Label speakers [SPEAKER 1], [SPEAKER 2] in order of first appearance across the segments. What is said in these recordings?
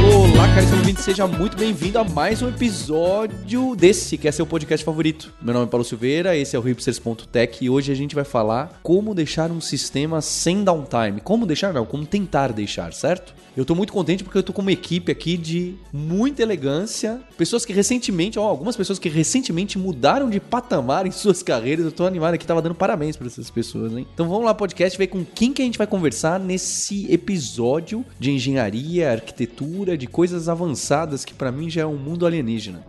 [SPEAKER 1] Olá, caríssimo ouvinte, seja muito bem-vindo a mais um episódio desse, que é seu podcast favorito. Meu nome é Paulo Silveira, esse é o hipsters.tech e hoje a gente vai falar como deixar um sistema sem downtime. Como deixar? Não, como tentar deixar, certo? Eu tô muito contente porque eu tô com uma equipe aqui de muita elegância, pessoas que recentemente, ó, algumas pessoas que recentemente mudaram de patamar em suas carreiras. Eu tô animado aqui, tava dando parabéns para essas pessoas, hein? Então vamos lá, podcast, ver com quem que a gente vai conversar nesse episódio de engenharia, arquitetura, de coisas avançadas que para mim já é um mundo alienígena.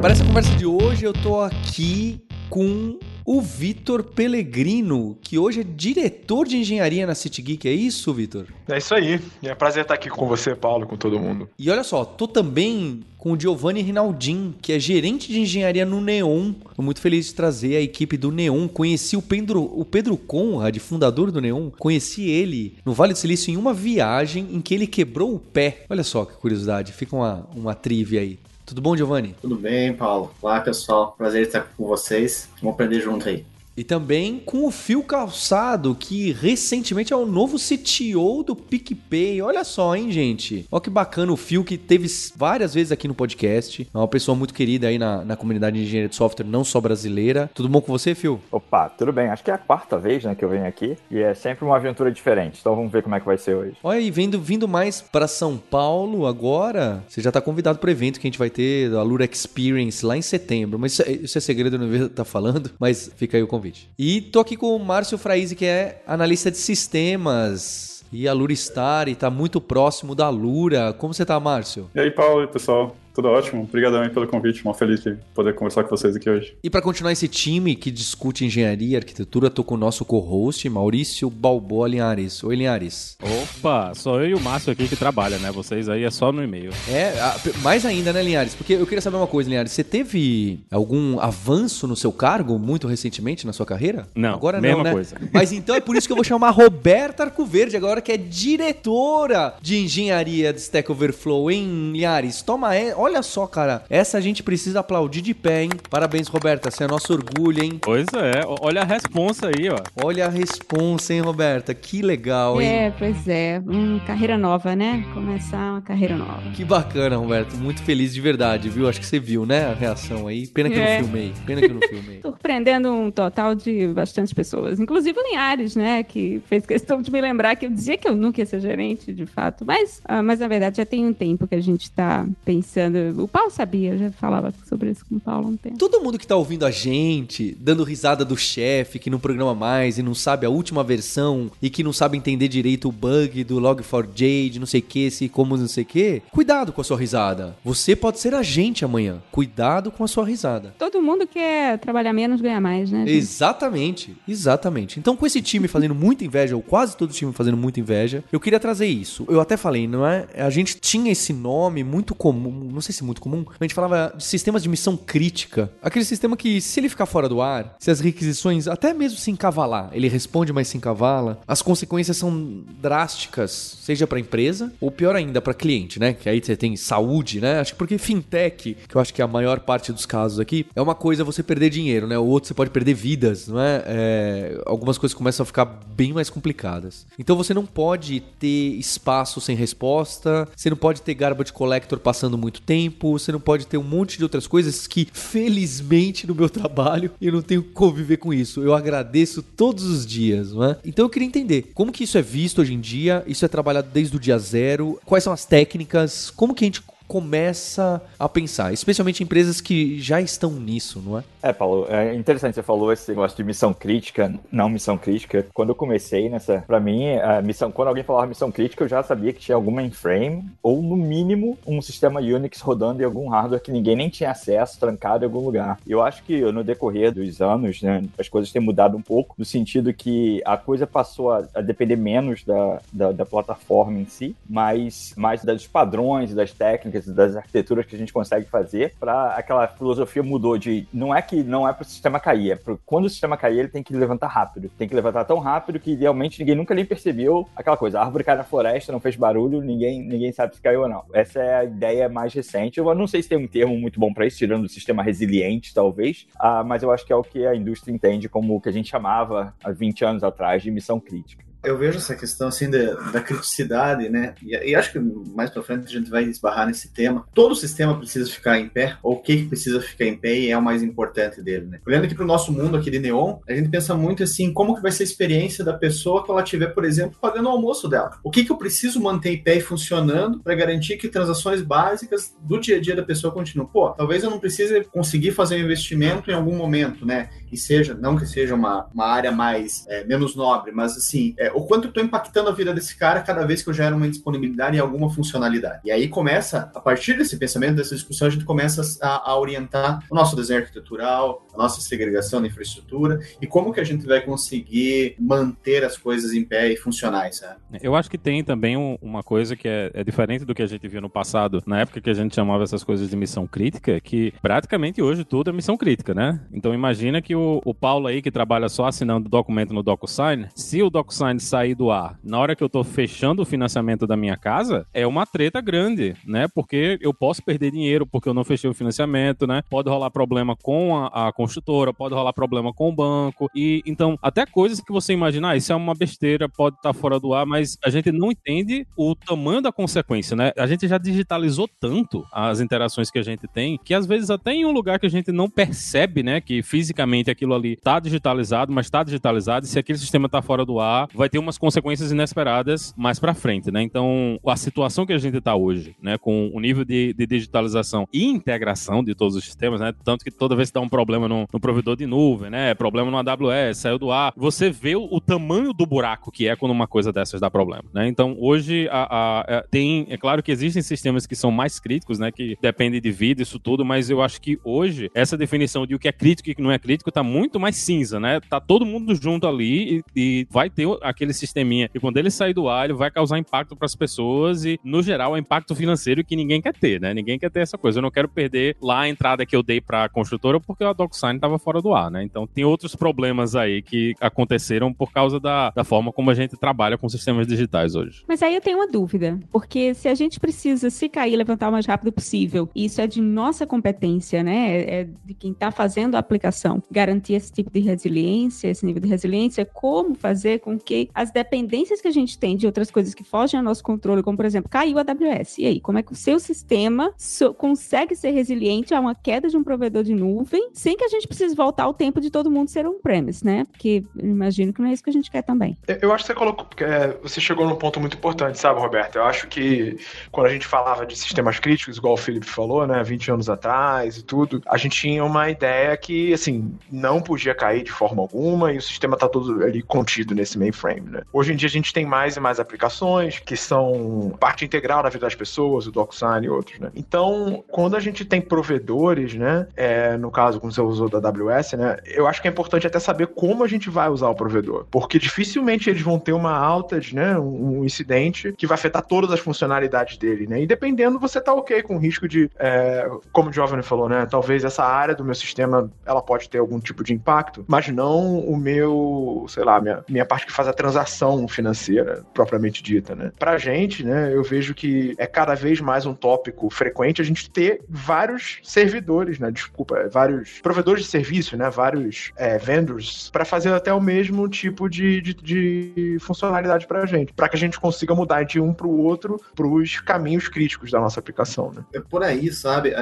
[SPEAKER 1] Para essa conversa de hoje, eu tô aqui com o Vitor Pellegrino, que hoje é diretor de engenharia na City Geek. É isso, Vitor?
[SPEAKER 2] É isso aí. É um prazer estar aqui com você, Paulo, com todo mundo.
[SPEAKER 1] E olha só, tô também com o Giovanni Rinaldin, que é gerente de engenharia no Neon. Tô muito feliz de trazer a equipe do Neon. Conheci o Pedro, o Pedro Conrad, fundador do Neon. Conheci ele no Vale do Silício em uma viagem em que ele quebrou o pé. Olha só que curiosidade. Fica uma, uma trivia aí. Tudo bom, Giovanni?
[SPEAKER 3] Tudo bem, Paulo. Olá, pessoal. Prazer estar com vocês. Vamos aprender junto aí.
[SPEAKER 1] E também com o Fio Calçado, que recentemente é o novo CTO do PicPay. Olha só, hein, gente? Olha que bacana o Fio, que teve várias vezes aqui no podcast. É uma pessoa muito querida aí na, na comunidade de engenharia de software, não só brasileira. Tudo bom com você, Fio?
[SPEAKER 4] Opa, tudo bem. Acho que é a quarta vez né, que eu venho aqui. E é sempre uma aventura diferente. Então vamos ver como é que vai ser hoje.
[SPEAKER 1] Olha, e vindo, vindo mais para São Paulo agora, você já está convidado para o evento que a gente vai ter, a Lura Experience, lá em setembro. Mas isso é, isso é segredo, eu não estar falando, mas fica aí o convite. E tô aqui com o Márcio Fraise, que é analista de sistemas. E a Lura Star e tá muito próximo da Lura. Como você tá, Márcio?
[SPEAKER 5] E aí, Paulo, pessoal? Tudo ótimo. Obrigadão aí pelo convite. Uma feliz de poder conversar com vocês aqui hoje.
[SPEAKER 1] E para continuar esse time que discute engenharia e arquitetura, tô com o nosso co-host, Maurício Balboa Linhares. Oi, Linhares.
[SPEAKER 6] Opa, só eu e o Márcio aqui que trabalha, né? Vocês aí é só no e-mail.
[SPEAKER 1] É, mais ainda, né, Linhares? Porque eu queria saber uma coisa, Linhares. Você teve algum avanço no seu cargo muito recentemente na sua carreira?
[SPEAKER 6] Não,
[SPEAKER 1] agora
[SPEAKER 6] mesma
[SPEAKER 1] não, né?
[SPEAKER 6] coisa.
[SPEAKER 1] Mas então é por isso que eu vou chamar a Roberta Arcoverde agora, que é diretora de engenharia de Stack Overflow, hein, Linhares? Toma, é, olha só, cara. Essa a gente precisa aplaudir de pé, hein? Parabéns, Roberta. Você é nosso orgulho, hein?
[SPEAKER 6] Pois é. Olha a responsa aí, ó.
[SPEAKER 1] Olha a responsa, hein, Roberta? Que legal, hein?
[SPEAKER 7] É, pois é. Hum, carreira nova, né? Começar uma carreira nova.
[SPEAKER 1] Que bacana, Roberto. Muito feliz de verdade, viu? Acho que você viu, né? A reação aí. Pena que
[SPEAKER 7] É.
[SPEAKER 1] eu não filmei. Pena que eu não filmei.
[SPEAKER 7] Surpreendendo um total de bastantes pessoas. Inclusive o Linhares, né? Que fez questão de me lembrar que eu dizia que eu nunca ia ser gerente, de fato. Mas, ah, mas na verdade já tem um tempo que a gente tá pensando. O Paulo sabia, eu já falava sobre isso com o Paulo há um tempo.
[SPEAKER 1] Todo mundo que tá ouvindo a gente, dando risada do chefe, que não programa mais e não sabe a última versão e que não sabe entender direito o bug do Log4j, de não sei o que, se como não sei o que, cuidado com a sua risada. Você pode ser a gente amanhã. Cuidado com a sua risada.
[SPEAKER 7] Todo mundo quer trabalhar menos, ganhar mais, né? gente?
[SPEAKER 1] Exatamente, exatamente. Então, com esse time fazendo muita inveja, ou quase todo time fazendo muita inveja, eu queria trazer isso. Eu até falei, não é? A gente tinha esse nome muito comum, não sei se muito comum, a gente falava de sistemas de missão crítica. Aquele sistema que, se ele ficar fora do ar, se as requisições, até mesmo se encavalar, ele responde, mas se encavala, as consequências são drásticas, seja para empresa ou pior ainda para cliente, né? Que aí você tem saúde, né? Acho que porque fintech, que eu acho que é a maior parte dos casos aqui, é uma coisa você perder dinheiro, né? O outro você pode perder vidas, não é? É, algumas coisas começam a ficar bem mais complicadas. Então você não pode ter espaço sem resposta, você não pode ter garbage collector passando muito tempo, você não pode ter um monte de outras coisas que, felizmente, no meu trabalho, eu não tenho que conviver com isso. Eu agradeço todos os dias, não é? Então eu queria entender como que isso é visto hoje em dia, isso é trabalhado desde o dia zero, quais são as técnicas, como que a gente começa a pensar, especialmente empresas que já estão nisso, não é?
[SPEAKER 4] É, Paulo, é interessante você falou esse negócio de missão crítica, não missão crítica. Quando eu comecei nessa, pra mim, a missão, quando alguém falava missão crítica, eu já sabia que tinha algum mainframe ou no mínimo um sistema Unix rodando em algum hardware que ninguém nem tinha acesso, trancado em algum lugar. Eu acho que no decorrer dos anos, né, as coisas têm mudado um pouco, no sentido que a coisa passou a, a depender menos da, da, da plataforma em si, mas mais dos padrões, das técnicas técnicas, das arquiteturas que a gente consegue fazer, para aquela filosofia mudou de não é que não é para o sistema cair, é pro, quando o sistema cair ele tem que levantar rápido, tem que levantar tão rápido que realmente ninguém nunca nem percebeu aquela coisa, a árvore cai na floresta, não fez barulho, ninguém ninguém sabe se caiu ou não. Essa é a ideia mais recente. Eu não sei se tem um termo muito bom para isso, tirando o sistema resiliente, talvez, uh, mas eu acho que é o que a indústria entende como o que a gente chamava há 20 anos atrás de missão crítica
[SPEAKER 3] eu vejo essa questão assim da, da criticidade, né? E, e, acho que mais para frente a gente vai esbarrar nesse tema. Todo sistema precisa ficar em pé, ou o que, precisa ficar em pé e é o mais importante dele, né? Olhando aqui para o nosso mundo aqui de Neon, a gente pensa muito assim, como que vai ser a experiência da pessoa quando ela estiver, por exemplo, pagando o almoço dela. O que, que eu preciso manter em pé e funcionando para garantir que transações básicas do dia a dia da pessoa continuem? Pô, talvez eu não precise conseguir fazer um investimento em algum momento, né? E seja, não que seja uma, uma área mais, é, menos nobre, mas assim, é, o quanto eu estou impactando a vida desse cara cada vez que eu gero uma disponibilidade em alguma funcionalidade. E aí começa, a partir desse pensamento, dessa discussão, a gente começa a, a orientar o nosso desenho arquitetural, a nossa segregação da infraestrutura e como que a gente vai conseguir manter as coisas em pé e funcionais. Sabe?
[SPEAKER 6] Eu acho que tem também um, uma coisa que é, é, diferente do que a gente viu no passado, na época que a gente chamava essas coisas de missão crítica, que praticamente hoje tudo é missão crítica, né? Então imagina que o, o Paulo aí, que trabalha só assinando documento no DocuSign, se o DocuSign sair do ar na hora que eu tô fechando o financiamento da minha casa, é uma treta grande, né? Porque eu posso perder dinheiro porque eu não fechei o financiamento, né? Pode rolar problema com a, a construtora, pode rolar problema com o banco. E então, até coisas que você imagina, ah, isso é uma besteira, pode estar tá fora do ar, mas a gente não entende o tamanho da consequência, né? A gente já digitalizou tanto as interações que a gente tem que às vezes até em um lugar que a gente não percebe, né, que fisicamente aquilo ali tá digitalizado, mas tá digitalizado, e se aquele sistema tá fora do ar, vai ter umas consequências inesperadas mais para frente, né? Então, a situação que a gente tá hoje, né, com o nível de, de digitalização e integração de todos os sistemas, né? Tanto que toda vez que dá um problema no, no provedor de nuvem, né? Problema no AWS, saiu do ar, você vê o, o, tamanho do buraco que é quando uma coisa dessas dá problema, né? Então, hoje, a, a, a, tem, é claro que existem sistemas que são mais críticos, né? Que dependem de vida, isso tudo, mas eu acho que hoje, essa definição de o que é crítico e o que não é crítico tá muito mais cinza, né? Tá todo mundo junto ali e, e vai ter aquele sisteminha. E quando ele sair do ar, ele vai causar impacto para as pessoas e, no geral, é impacto financeiro que ninguém quer ter, né? Ninguém quer ter essa coisa. Eu não quero perder lá a entrada que eu dei para a construtora porque a DocSign estava fora do ar, né? Então tem outros problemas aí que aconteceram por causa da, da forma como a gente trabalha com sistemas digitais hoje.
[SPEAKER 7] Mas aí eu tenho uma dúvida, porque se a gente precisa se cair levantar o mais rápido possível, e isso é de nossa competência, né? É de quem está fazendo a aplicação, garantir esse tipo de resiliência, esse nível de resiliência, como fazer com que as dependências que a gente tem de outras coisas que fogem ao nosso controle, como por exemplo, caiu a AWS. E aí, como é que o seu sistema so consegue ser resiliente a uma queda de um provedor de nuvem sem que a gente precise voltar ao tempo de todo mundo ser on-premise, né? Porque imagino que não é isso que a gente quer também.
[SPEAKER 2] Eu acho que você colocou, é, você chegou num ponto muito importante, sabe, Roberto? Eu acho que quando a gente falava de sistemas críticos, igual o Felipe falou, né, 20 anos atrás e tudo, a gente tinha uma ideia que, assim, não podia cair de forma alguma e o sistema tá todo ali contido nesse mainframe, né? Hoje em dia a gente tem mais e mais aplicações que são parte integral da vida das pessoas, o DocSign e outros, né? Então, quando a gente tem provedores, né, é, no caso, como você usou da AWS, né, eu acho que é importante até saber como a gente vai usar o provedor, porque dificilmente eles vão ter uma outage, né, um incidente que vai afetar todas as funcionalidades dele, né? E dependendo, você tá ok com o risco de, é, como o Giovanni falou, né, talvez essa área do meu sistema, ela pode ter algum tipo de impacto, mas não o meu, sei lá, minha, minha parte que faz a transação financeira propriamente dita, né? Pra gente, né, eu vejo que é cada vez mais um tópico frequente a gente ter vários servidores, né, desculpa, vários provedores de serviço, né, vários é, vendors, para fazer até o mesmo tipo de, de, de funcionalidade pra gente, para que a gente consiga mudar de um pro outro pros caminhos críticos da nossa aplicação, né?
[SPEAKER 3] É por aí, sabe?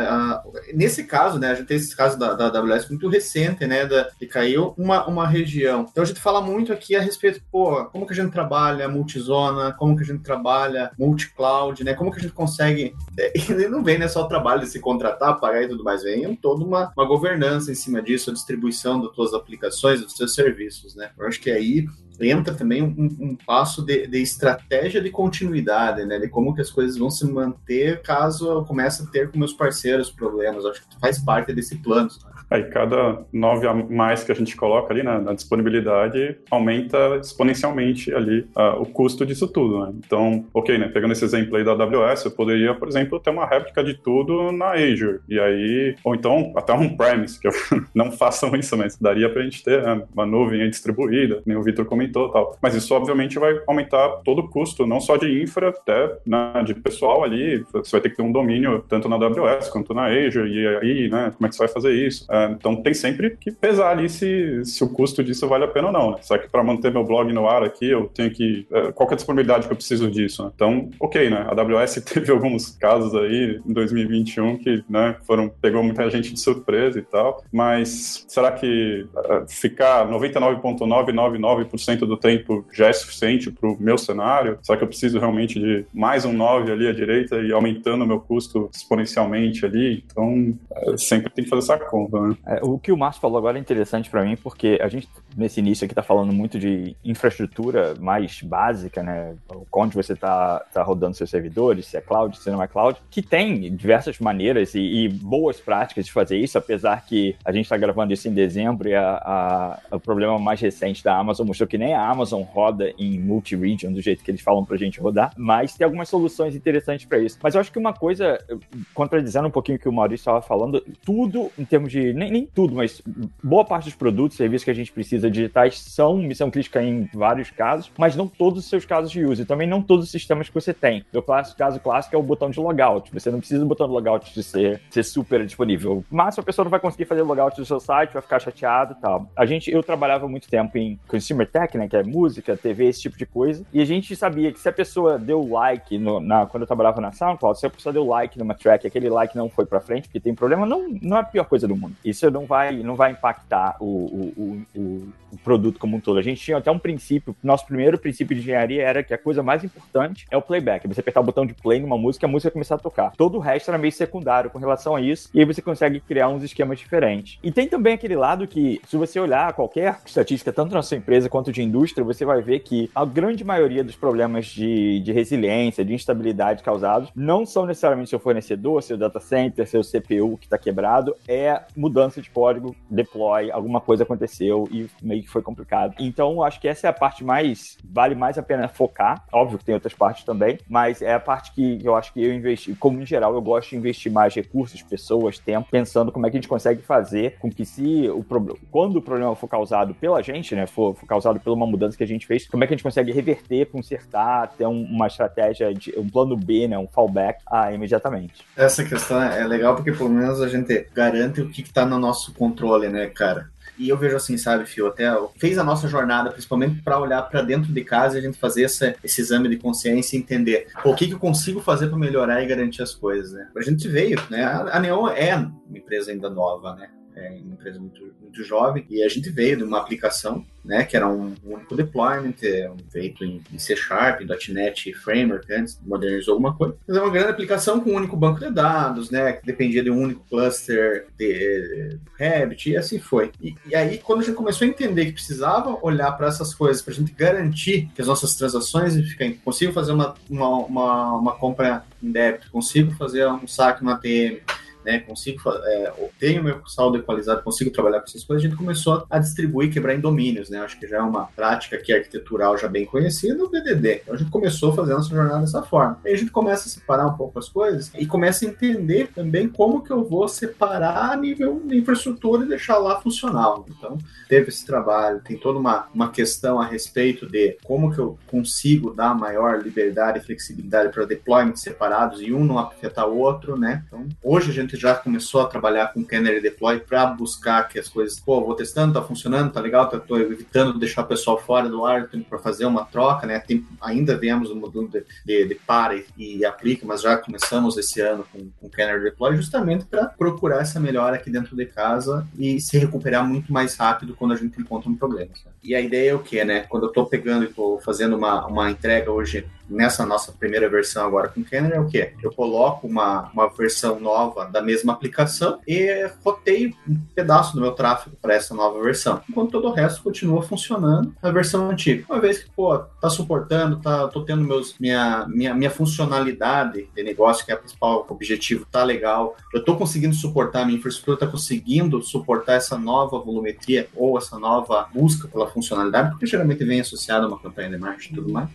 [SPEAKER 3] nesse caso, né, a gente tem esse caso da, da AWS muito recente, né, da, que caiu uma, uma região. Então a gente fala muito aqui a respeito, pô, como que a gente trabalha multizona, como que a gente trabalha multi-cloud, né, como que a gente consegue, e não vem né, só o trabalho de se contratar, pagar e tudo mais, vem toda uma, uma governança em cima disso, a distribuição das tuas aplicações, dos seus serviços, né. Eu acho que aí entra também um, um passo de, de, estratégia de continuidade, né? De como que as coisas vão se manter caso eu comece a ter com meus parceiros problemas. Acho que faz parte desse plano.
[SPEAKER 5] Aí cada 9 a mais que a gente coloca ali na, na disponibilidade aumenta exponencialmente ali uh, o custo disso tudo, né? Então, ok, né? Pegando esse exemplo aí da AWS, eu poderia, por exemplo, ter uma réplica de tudo na Azure. E aí, ou então até um premise, que eu, não façam isso, mas daria pra gente ter né, uma nuvem distribuída, nem o Vitor comentou tal. Mas isso, obviamente, vai aumentar todo o custo, não só de infra, até né, de pessoal ali. Você vai ter que ter um domínio tanto na AWS quanto na Azure, e aí, né, como é que você vai fazer isso? É, então tem sempre que pesar ali se, se o custo disso vale a pena ou não. Né? Será que para manter meu blog no ar aqui, eu tenho que. É, qual que é a disponibilidade que eu preciso disso? Né? Então, ok, né? A AWS teve alguns casos aí em 2021 que né, foram, pegou muita gente de surpresa e tal, mas será que uh, ficar 99,999% do tempo já é suficiente para o meu cenário? Será que eu preciso realmente de mais um 9 ali à direita e aumentando o meu custo exponencialmente ali? Então, uh, sempre tem que fazer essa conta, né?
[SPEAKER 4] É, o que o Márcio falou agora é interessante para mim, porque a gente, nesse início aqui, está falando muito de infraestrutura mais básica, né? Onde você está tá rodando seus servidores, se é cloud, se não é cloud, que tem diversas maneiras e, e boas práticas de fazer isso, apesar que a gente está gravando isso em dezembro e a, a, o problema mais recente da Amazon mostrou que nem a Amazon roda em multi-region do jeito que eles falam pra gente rodar, mas tem algumas soluções interessantes para isso. Mas eu acho que uma coisa, contradizendo um pouquinho o que o Maurício estava falando, tudo em termos de, nem, nem tudo, mas boa parte dos produtos, serviços que a gente precisa digitais são missão crítica em vários casos, mas não todos os seus casos de uso, e também não todos os sistemas que você tem. O caso clássico é o botão de logout. Você não precisa do botão de logout de ser, ser super disponível. Mas a pessoa não vai conseguir fazer logout do seu site, vai ficar chateado e tal. A gente, eu trabalhava muito tempo em consumer tech, né, que é música, TV, esse tipo de coisa, e a gente sabia que se a pessoa deu like no, na, quando eu trabalhava na SoundCloud, se a pessoa deu like numa track, aquele like não foi para frente porque tem problema, não, não é a pior coisa do mundo. Isso não vai, não vai impactar o, o, o, o produto como um todo. A gente tinha até um princípio, nosso primeiro princípio de engenharia era que a coisa mais importante é o playback. Você apertar o botão de play numa música, a música começar a tocar. Todo o resto era meio secundário com relação a isso, e aí você consegue criar uns esquemas diferentes. E tem também aquele lado que, se você olhar qualquer estatística, tanto na sua empresa quanto de indústria, você vai ver que a grande maioria dos problemas de, de resiliência, de instabilidade causados, não são necessariamente seu fornecedor, seu data center, seu CPU que está quebrado, é mudança de código, deploy, alguma coisa aconteceu e meio que foi complicado. Então, acho que essa é a parte mais, vale mais a pena focar. Óbvio que tem outras partes também, mas é a parte que eu acho que eu investi, como em geral, eu gosto de investir mais recursos, pessoas, tempo, pensando como é que a gente consegue fazer com que se o problema, quando o problema for causado pela gente, né, for, for, causado por uma mudança que a gente fez, como é que a gente consegue reverter, consertar, ter um, uma estratégia, de, um plano B, né, um fallback ah, imediatamente.
[SPEAKER 3] Essa questão é legal porque pelo menos a gente garante o que está no nosso controle, né, cara? E eu vejo assim, sabe, Fio, até fez a nossa jornada, principalmente para olhar para dentro de casa e a gente fazer essa, esse exame de consciência e entender o que, que eu consigo fazer para melhorar e garantir as coisas, né? A gente veio, né? A Neon é uma empresa ainda nova, né? É uma empresa muito, muito jovem, e a gente veio de uma aplicação né, que era um, único deployment, é feito em, C Sharp, .NET Framework, antes modernizou alguma coisa. Mas é uma grande aplicação com um único banco de dados, né, que dependia de um único cluster de Rabbit, e assim foi. E, e aí, quando a gente começou a entender que precisava olhar para essas coisas, para a gente garantir que as nossas transações ficam, consigo fazer uma, uma, uma, uma compra em débito, consigo fazer um saque no ATM, né, consigo, é, tenho meu saldo equalizado, consigo trabalhar com essas coisas, a gente começou a distribuir, quebrar em domínios, né, acho que já é uma prática aqui arquitetural já bem conhecida, o VDD. Então a gente começou fazendo essa jornada dessa forma. Aí a gente começa a separar um pouco as coisas e começa a entender também como que eu vou separar a nível de infraestrutura e deixar lá funcional. Então, teve esse trabalho, tem toda uma, uma questão a respeito de como que eu consigo dar maior liberdade e flexibilidade para deployments separados e um não afetar o outro, né? Então, hoje a gente já começou a trabalhar com Canary Deploy para buscar que as coisas, pô, vou testando, tá funcionando, tá legal, tá, tô evitando deixar o pessoal fora do ar para fazer uma troca, né? Tem, ainda vemos o modelo de, de, de para e, aplica, mas já começamos esse ano com, com Canary Deploy justamente para procurar essa melhora aqui dentro de casa e se recuperar muito mais rápido quando a gente encontra um problema. Sabe? E a ideia é o que, né? Quando eu tô pegando e tô fazendo uma, uma entrega hoje nessa nossa primeira versão agora com Kenner é o que? Eu coloco uma, uma versão nova da mesma aplicação e roteio um pedaço do meu tráfego para essa nova versão, enquanto todo o resto continua funcionando na versão antiga. Uma vez que, pô, tá suportando, tá, tô tendo meus, minha, minha, minha funcionalidade de negócio, que é o principal objetivo, tá legal, eu tô conseguindo suportar, minha infraestrutura tá conseguindo suportar essa nova volumetria ou essa nova busca pela funcionalidade, porque geralmente vem associado a uma campanha de marketing e tudo mais.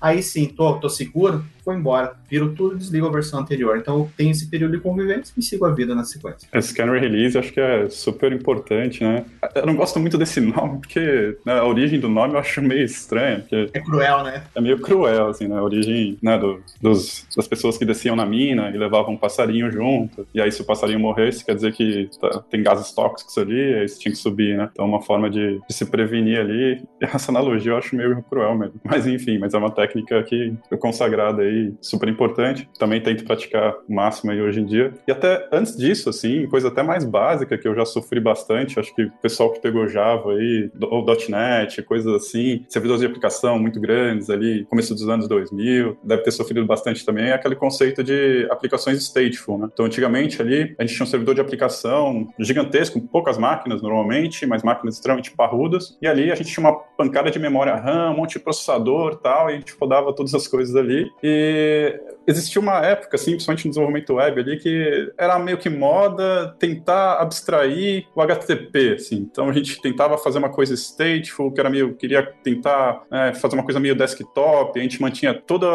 [SPEAKER 3] Aí sim, tô, tô seguro, foi embora. Viro tudo e desligo a versão anterior. Então tem esse período de convivência e sigo a vida na sequência.
[SPEAKER 5] Esse scanner release acho que é super importante, né? Eu não gosto muito desse nome, porque né, a origem do nome eu acho meio estranha. Porque
[SPEAKER 3] é cruel, né?
[SPEAKER 5] É meio cruel, assim, né? A origem né, do, dos, das pessoas que desciam na mina e levavam um passarinho junto. E aí, se o passarinho morresse, quer dizer que tá, tem gases tóxicos ali, aí você tinha que subir, né? Então, uma forma de, de se prevenir ali. Essa analogia eu acho meio cruel mesmo. Mas enfim, mas é uma técnica que eu consagrada aí, super importante. Também tento praticar o máximo aí hoje em dia. E até antes disso, assim, coisa até mais básica que eu já sofri bastante, acho que o pessoal que pegou Java aí, ou .NET, coisas assim, servidores de aplicação muito grandes ali, começo dos anos 2000, deve ter sofrido bastante também, é aquele conceito de aplicações stateful, né? Então, antigamente ali, a gente tinha um servidor de aplicação gigantesco, com poucas máquinas normalmente, mas máquinas extremamente parrudas, e ali a gente tinha uma pancada de memória RAM, um monte de processador tal, e a gente rodava todas as coisas ali. E existia uma época, assim, principalmente no desenvolvimento web ali, que era meio que moda tentar abstrair o HTTP, assim. Então a gente tentava fazer uma coisa stateful, que era meio, queria tentar é, fazer uma coisa meio desktop, a gente mantinha todo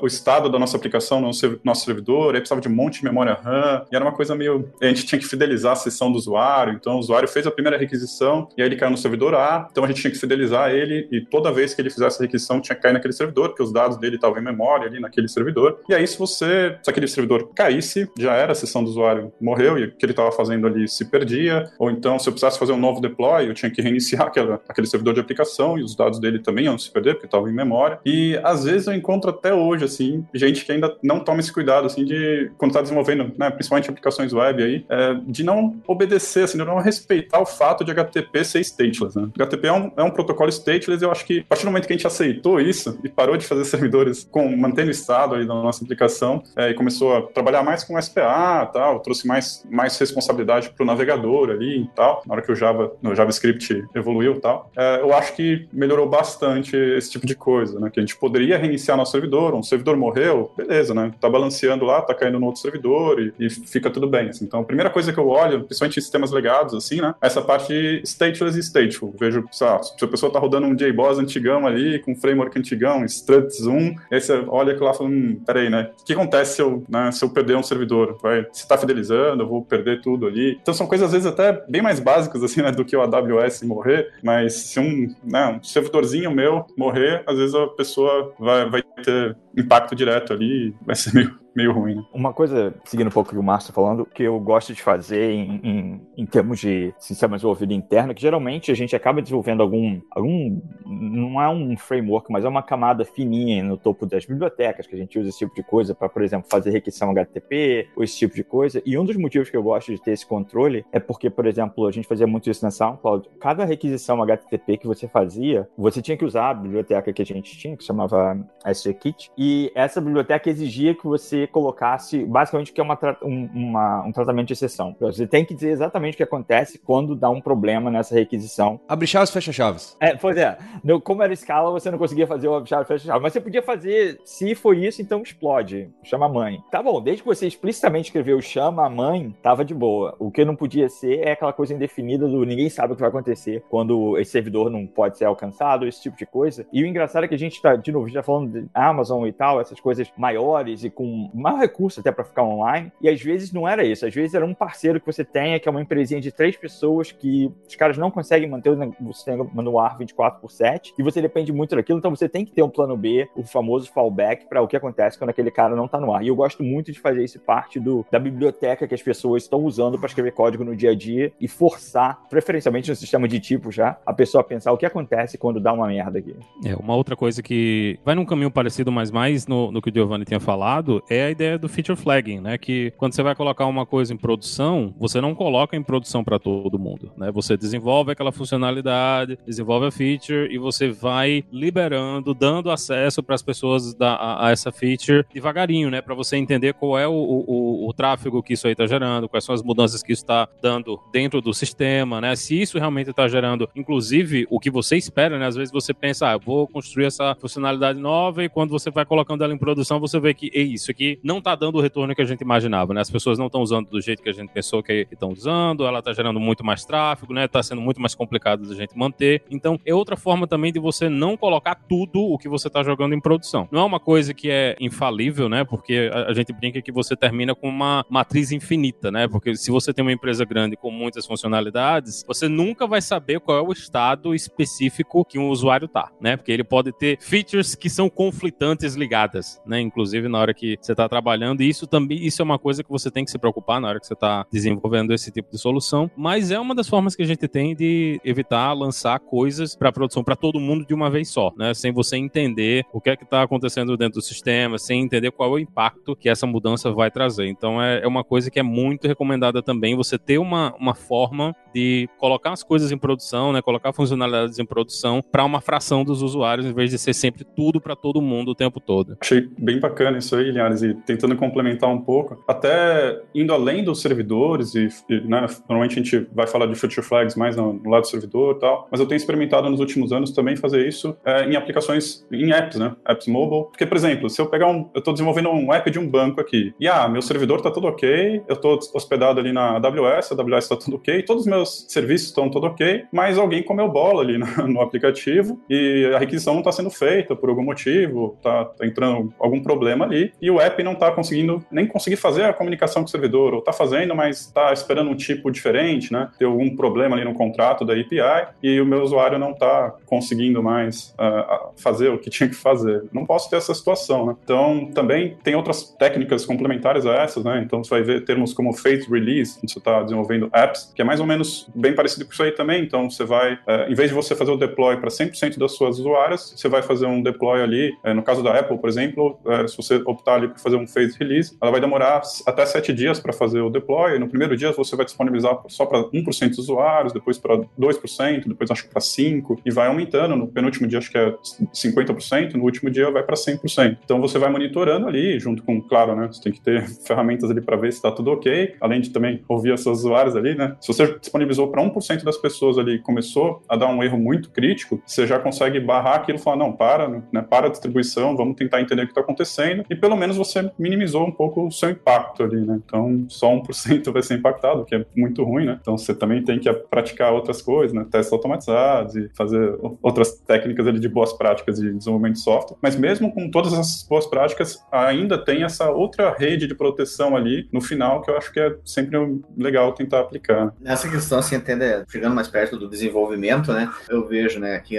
[SPEAKER 5] o estado da nossa aplicação no nosso servidor, aí precisava de um monte de memória RAM, e era uma coisa meio, a gente tinha que fidelizar a sessão do usuário, então o usuário fez a primeira requisição, e aí ele caiu no servidor A, então a gente tinha que fidelizar ele, e toda vez que ele fizesse a requisição tinha que cair naquele servidor, porque os dados dele estavam em memória ali naquele servidor, e aí se você, se aquele servidor caísse, já era, a sessão do usuário morreu, e o que ele estava fazendo ali se perdia, ou então se eu precisasse fazer um novo deploy, eu tinha que reiniciar aquela, aquele servidor de aplicação, e os dados dele também iam se perder, porque estavam em memória, e às vezes eu encontro até hoje, assim, gente que ainda não toma esse cuidado, assim, de, quando está desenvolvendo, né, principalmente aplicações web aí, é, de não obedecer, assim, de não respeitar o fato de HTTP ser stateless, né? HTTP é um, é um protocolo stateless, eu acho que a partir do momento que a gente aceitou isso e parou de fazer servidores com mantendo estado aí da nossa aplicação é, e começou a trabalhar mais com SPA tal, trouxe mais, mais responsabilidade para o navegador ali e tal, na hora que o Java, no JavaScript evoluiu tal, é, eu acho que melhorou bastante esse tipo de coisa, né? Que a gente poderia reiniciar nosso servidor, um servidor morreu, beleza, né? Tá balanceando lá, tá caindo no outro servidor e, e fica tudo bem. Assim. Então, a primeira coisa que eu olho, principalmente em sistemas legados, assim, né? É essa parte stateless e stateful. Vejo, sabe, se a pessoa tá rodando um JBoss antigão ali, com framework antigão, struts 1, aí você olha aquilo lá e fala, hum, peraí, né? O que acontece se eu, né, se eu perder um servidor? Vai, se tá fidelizando, eu vou perder tudo ali. Então, são coisas, às vezes, até bem mais básicas, assim, né, do que o AWS morrer, mas se um, né, um servidorzinho meu morrer, às vezes a pessoa vai, vai ter impacto direto ali, vai ser meio, meio ruim. Né?
[SPEAKER 4] Uma coisa, seguindo um pouco o que o Márcio tá falando, que eu gosto de fazer em, em, em termos de sistema desenvolvido interno, que geralmente a gente acaba desenvolvendo algum, algum, não é um framework, mas é uma camada fininha no topo das bibliotecas, que a gente usa esse tipo de coisa para, por exemplo, fazer requisição HTTP, ou esse tipo de coisa. E um dos motivos que eu gosto de ter esse controle é porque, por exemplo, a gente fazia muito isso na SoundCloud. Cada requisição HTTP que você fazia, você tinha que usar a biblioteca que a gente tinha, que chamava SGKit, e essa biblioteca exigia que você colocasse basicamente o que é uma, um, uma, um tratamento de exceção. Você tem que dizer exatamente o que acontece quando dá um problema nessa requisição.
[SPEAKER 1] Abre chaves, fecha chaves.
[SPEAKER 4] É, pois é. No, como era escala, você não conseguia fazer o abre chave, fecha chave. Mas você podia fazer, se foi isso, então explode. Chama a mãe. Tá bom, desde que você explicitamente escreveu chama a mãe, tava de boa. O que não podia ser é aquela coisa indefinida do ninguém sabe o que vai acontecer quando esse servidor não pode ser alcançado, esse tipo de coisa. E o engraçado é que a gente tá, de novo, gente tá falando de Amazon e tal, essas coisas maiores e com maior recurso até para ficar online. E às vezes não era isso, às vezes era um parceiro que você tenha, que é uma empresinha de três pessoas que os caras não conseguem manter o sistema no ar 24 por 7 e você depende muito daquilo, então você tem que ter um plano B, o famoso fallback, para o que acontece quando aquele cara não tá no ar. E eu gosto muito de fazer isso parte do, da biblioteca que as pessoas estão usando para escrever código no dia a dia e forçar, preferencialmente no sistema de tipo já, a pessoa a pensar o que acontece quando dá uma merda aqui.
[SPEAKER 6] É, uma outra coisa que vai num caminho parecido, mas mais no, no que o Giovanni tinha falado, é é a ideia do feature flagging, né? Que quando você vai colocar uma coisa em produção, você não coloca em produção para todo mundo, né? Você desenvolve aquela funcionalidade, desenvolve a feature e você vai liberando, dando acesso para as pessoas da, a, a, essa feature devagarinho, né? Para você entender qual é o, o, o, tráfego que isso aí está gerando, quais são as mudanças que isso está dando dentro do sistema, né? Se isso realmente está gerando, inclusive, o que você espera, né? Às vezes você pensa, ah, eu vou construir essa funcionalidade nova e quando você vai colocando ela em produção, você vê que isso aqui não está dando o retorno que a gente imaginava, né? As pessoas não estão usando do jeito que a gente pensou que estão usando, ela está gerando muito mais tráfego, né? Está sendo muito mais complicado da gente manter. Então, é outra forma também de você não colocar tudo o que você está jogando em produção. Não é uma coisa que é infalível, né? Porque a, a gente brinca que você termina com uma matriz infinita, né? Porque se você tem uma empresa grande com muitas funcionalidades, você nunca vai saber qual é o estado específico que um usuário tá, né? Porque ele pode ter features que são conflitantes ligadas, né? Inclusive na hora que você está trabalhando, e isso também isso é uma coisa que você tem que se preocupar na hora que você está desenvolvendo esse tipo de solução. Mas é uma das formas que a gente tem de evitar lançar coisas para produção para todo mundo de uma vez só, né? Sem você entender o que é que está acontecendo dentro do sistema, sem entender qual é o impacto que essa mudança vai trazer. Então é, é uma coisa que é muito recomendada também você ter uma, uma forma de colocar as coisas em produção, né? Colocar funcionalidades em produção para uma fração dos usuários, em vez de ser sempre tudo para todo mundo o tempo todo.
[SPEAKER 5] Achei bem bacana isso aí, Linhares, e tentando complementar um pouco, até indo além dos servidores, e, e né, normalmente a gente vai falar de feature flags mais no, no, lado do servidor e tal, mas eu tenho experimentado nos últimos anos também fazer isso é, em aplicações, em apps, né? Apps mobile. Porque, por exemplo, se eu pegar um. Eu estou desenvolvendo um app de um banco aqui, e ah, meu servidor está tudo ok, eu estou hospedado ali na AWS, a AWS está tudo ok, todos os meus serviços estão tudo ok, mas alguém comeu bola ali no, no aplicativo e a requisição não está sendo feita por algum motivo, está tá entrando algum problema ali, e o app não está conseguindo nem conseguir fazer a comunicação com o servidor, ou está fazendo, mas está esperando um tipo diferente, né? Tem algum problema ali no contrato da API e o meu usuário não está conseguindo mais uh, fazer o que tinha que fazer. Não posso ter essa situação, né? Então, também tem outras técnicas complementares a essas, né? Então, você vai ver termos como phase release, quando você está desenvolvendo apps, que é mais ou menos bem parecido com isso aí também. Então, você vai, uh, em vez de você fazer o deploy para 100% das suas usuárias, você vai fazer um deploy ali, uh, no caso da Apple, por exemplo, se você optar ali para fazer um phase release, ela vai demorar até 7 dias para fazer o deploy. No primeiro dia, você vai disponibilizar só para 1% dos usuários, depois para 2%, depois acho que para 5%, e vai aumentando. No penúltimo dia, acho que é 50%, no último dia vai para 100%. Então, você vai monitorando ali, junto com, claro, né? Você tem que ter ferramentas ali para ver se está tudo ok, além de também ouvir os seus usuários ali, né? Se você disponibilizou para 1% das pessoas ali e começou a dar um erro muito crítico, você já consegue barrar aquilo e falar, não, para, né? Para a distribuição, vamos tentar entender o que está acontecendo, e pelo menos você minimizou um pouco o seu impacto ali, né? Então, só 1% vai ser impactado, que é muito ruim, né? Então, você também tem que praticar outras coisas, né? Testes automatizados e fazer outras técnicas ali de boas práticas de desenvolvimento de software. Mas mesmo com todas essas boas práticas, ainda tem essa outra rede de proteção ali no final que eu acho que é sempre legal tentar aplicar.
[SPEAKER 3] Nessa questão, assim, entender, chegando mais perto do desenvolvimento, né? Eu vejo, né, aqui,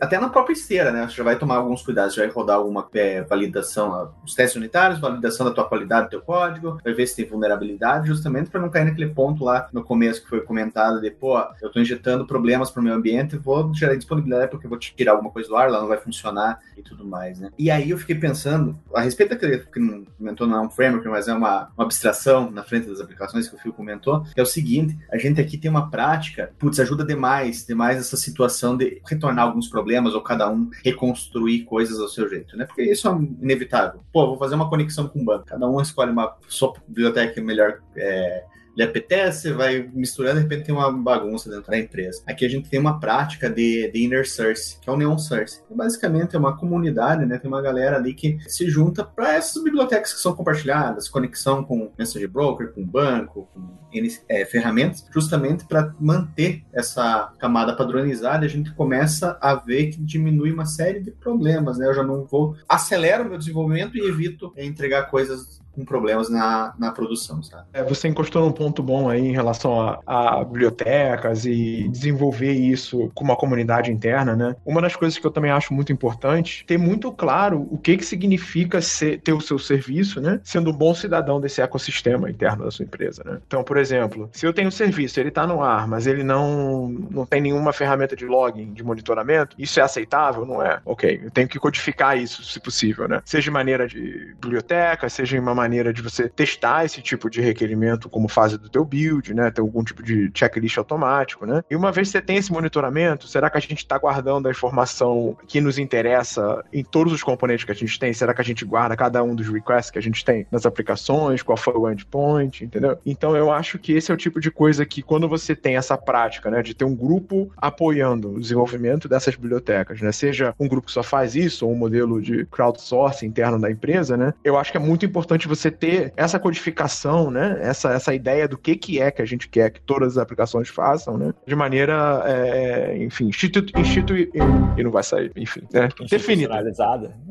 [SPEAKER 3] até na própria esteira, né? Você já vai tomar alguns cuidados, você vai rodar alguma é, validação, os testes unitários, validação da tua qualidade do teu código, vai ver se tem vulnerabilidade, justamente para não cair naquele ponto lá no começo que foi comentado de, pô, eu estou injetando problemas para o meu ambiente, vou gerar disponibilidade porque eu vou tirar alguma coisa do ar, ela não vai funcionar e tudo mais, né? E aí eu fiquei pensando, a respeito daquele que comentou, não é um framework, mas é uma, uma abstração na frente das aplicações que o Phil comentou, é o seguinte, a gente aqui tem uma prática, putz, ajuda demais, demais essa situação de retornar alguns problemas ou cada um reconstruir coisas ao seu jeito, né? Porque isso é inevitável. Pô, vou fazer uma conexão com o banco, cada um escolhe uma sua biblioteca melhor é, lhe apetece, vai misturando, de repente tem uma bagunça dentro da empresa. Aqui a gente tem uma prática de, de inner source, que é o neon source. Basicamente é uma comunidade, né? Tem uma galera ali que se junta para essas bibliotecas que são compartilhadas, conexão com message broker, com banco, com é, ferramentas, justamente para manter essa camada padronizada. A gente começa a ver que diminui uma série de problemas, né? Eu já não vou acelero o meu desenvolvimento e evito entregar coisas com problemas na, na produção, sabe?
[SPEAKER 2] É, você encostou num ponto bom aí em relação a, a, bibliotecas e desenvolver isso com uma comunidade interna, né? Uma das coisas que eu também acho muito importante, ter muito claro o que que significa ser, ter o seu serviço, né? Sendo um bom cidadão desse ecossistema interno da sua empresa, né? Então, por exemplo, se eu tenho um serviço, ele está no ar, mas ele não, não tem nenhuma ferramenta de login, de monitoramento, isso é aceitável? Não é? Ok, eu tenho que codificar isso, se possível, né? Seja de maneira de biblioteca, seja uma maneira de você testar esse tipo de requerimento como fase do teu build, né? Ter algum tipo de checklist automático, né? E uma vez que você tem esse monitoramento, será que a gente está guardando a informação que nos interessa em todos os componentes que a gente tem? Será que a gente guarda cada um dos requests que a gente tem nas aplicações? Qual foi o endpoint, entendeu? Então eu acho que esse é o tipo de coisa que quando você tem essa prática, né, de ter um grupo apoiando o desenvolvimento dessas bibliotecas, né, seja um grupo que só faz isso ou um modelo de crowdsourcing interno da empresa, né, eu acho que é muito importante você ter essa codificação, né, essa, essa ideia do que, que é que a gente quer que todas as aplicações façam, né, de maneira, é, enfim, institu, institu e não vai sair, enfim, né, definida.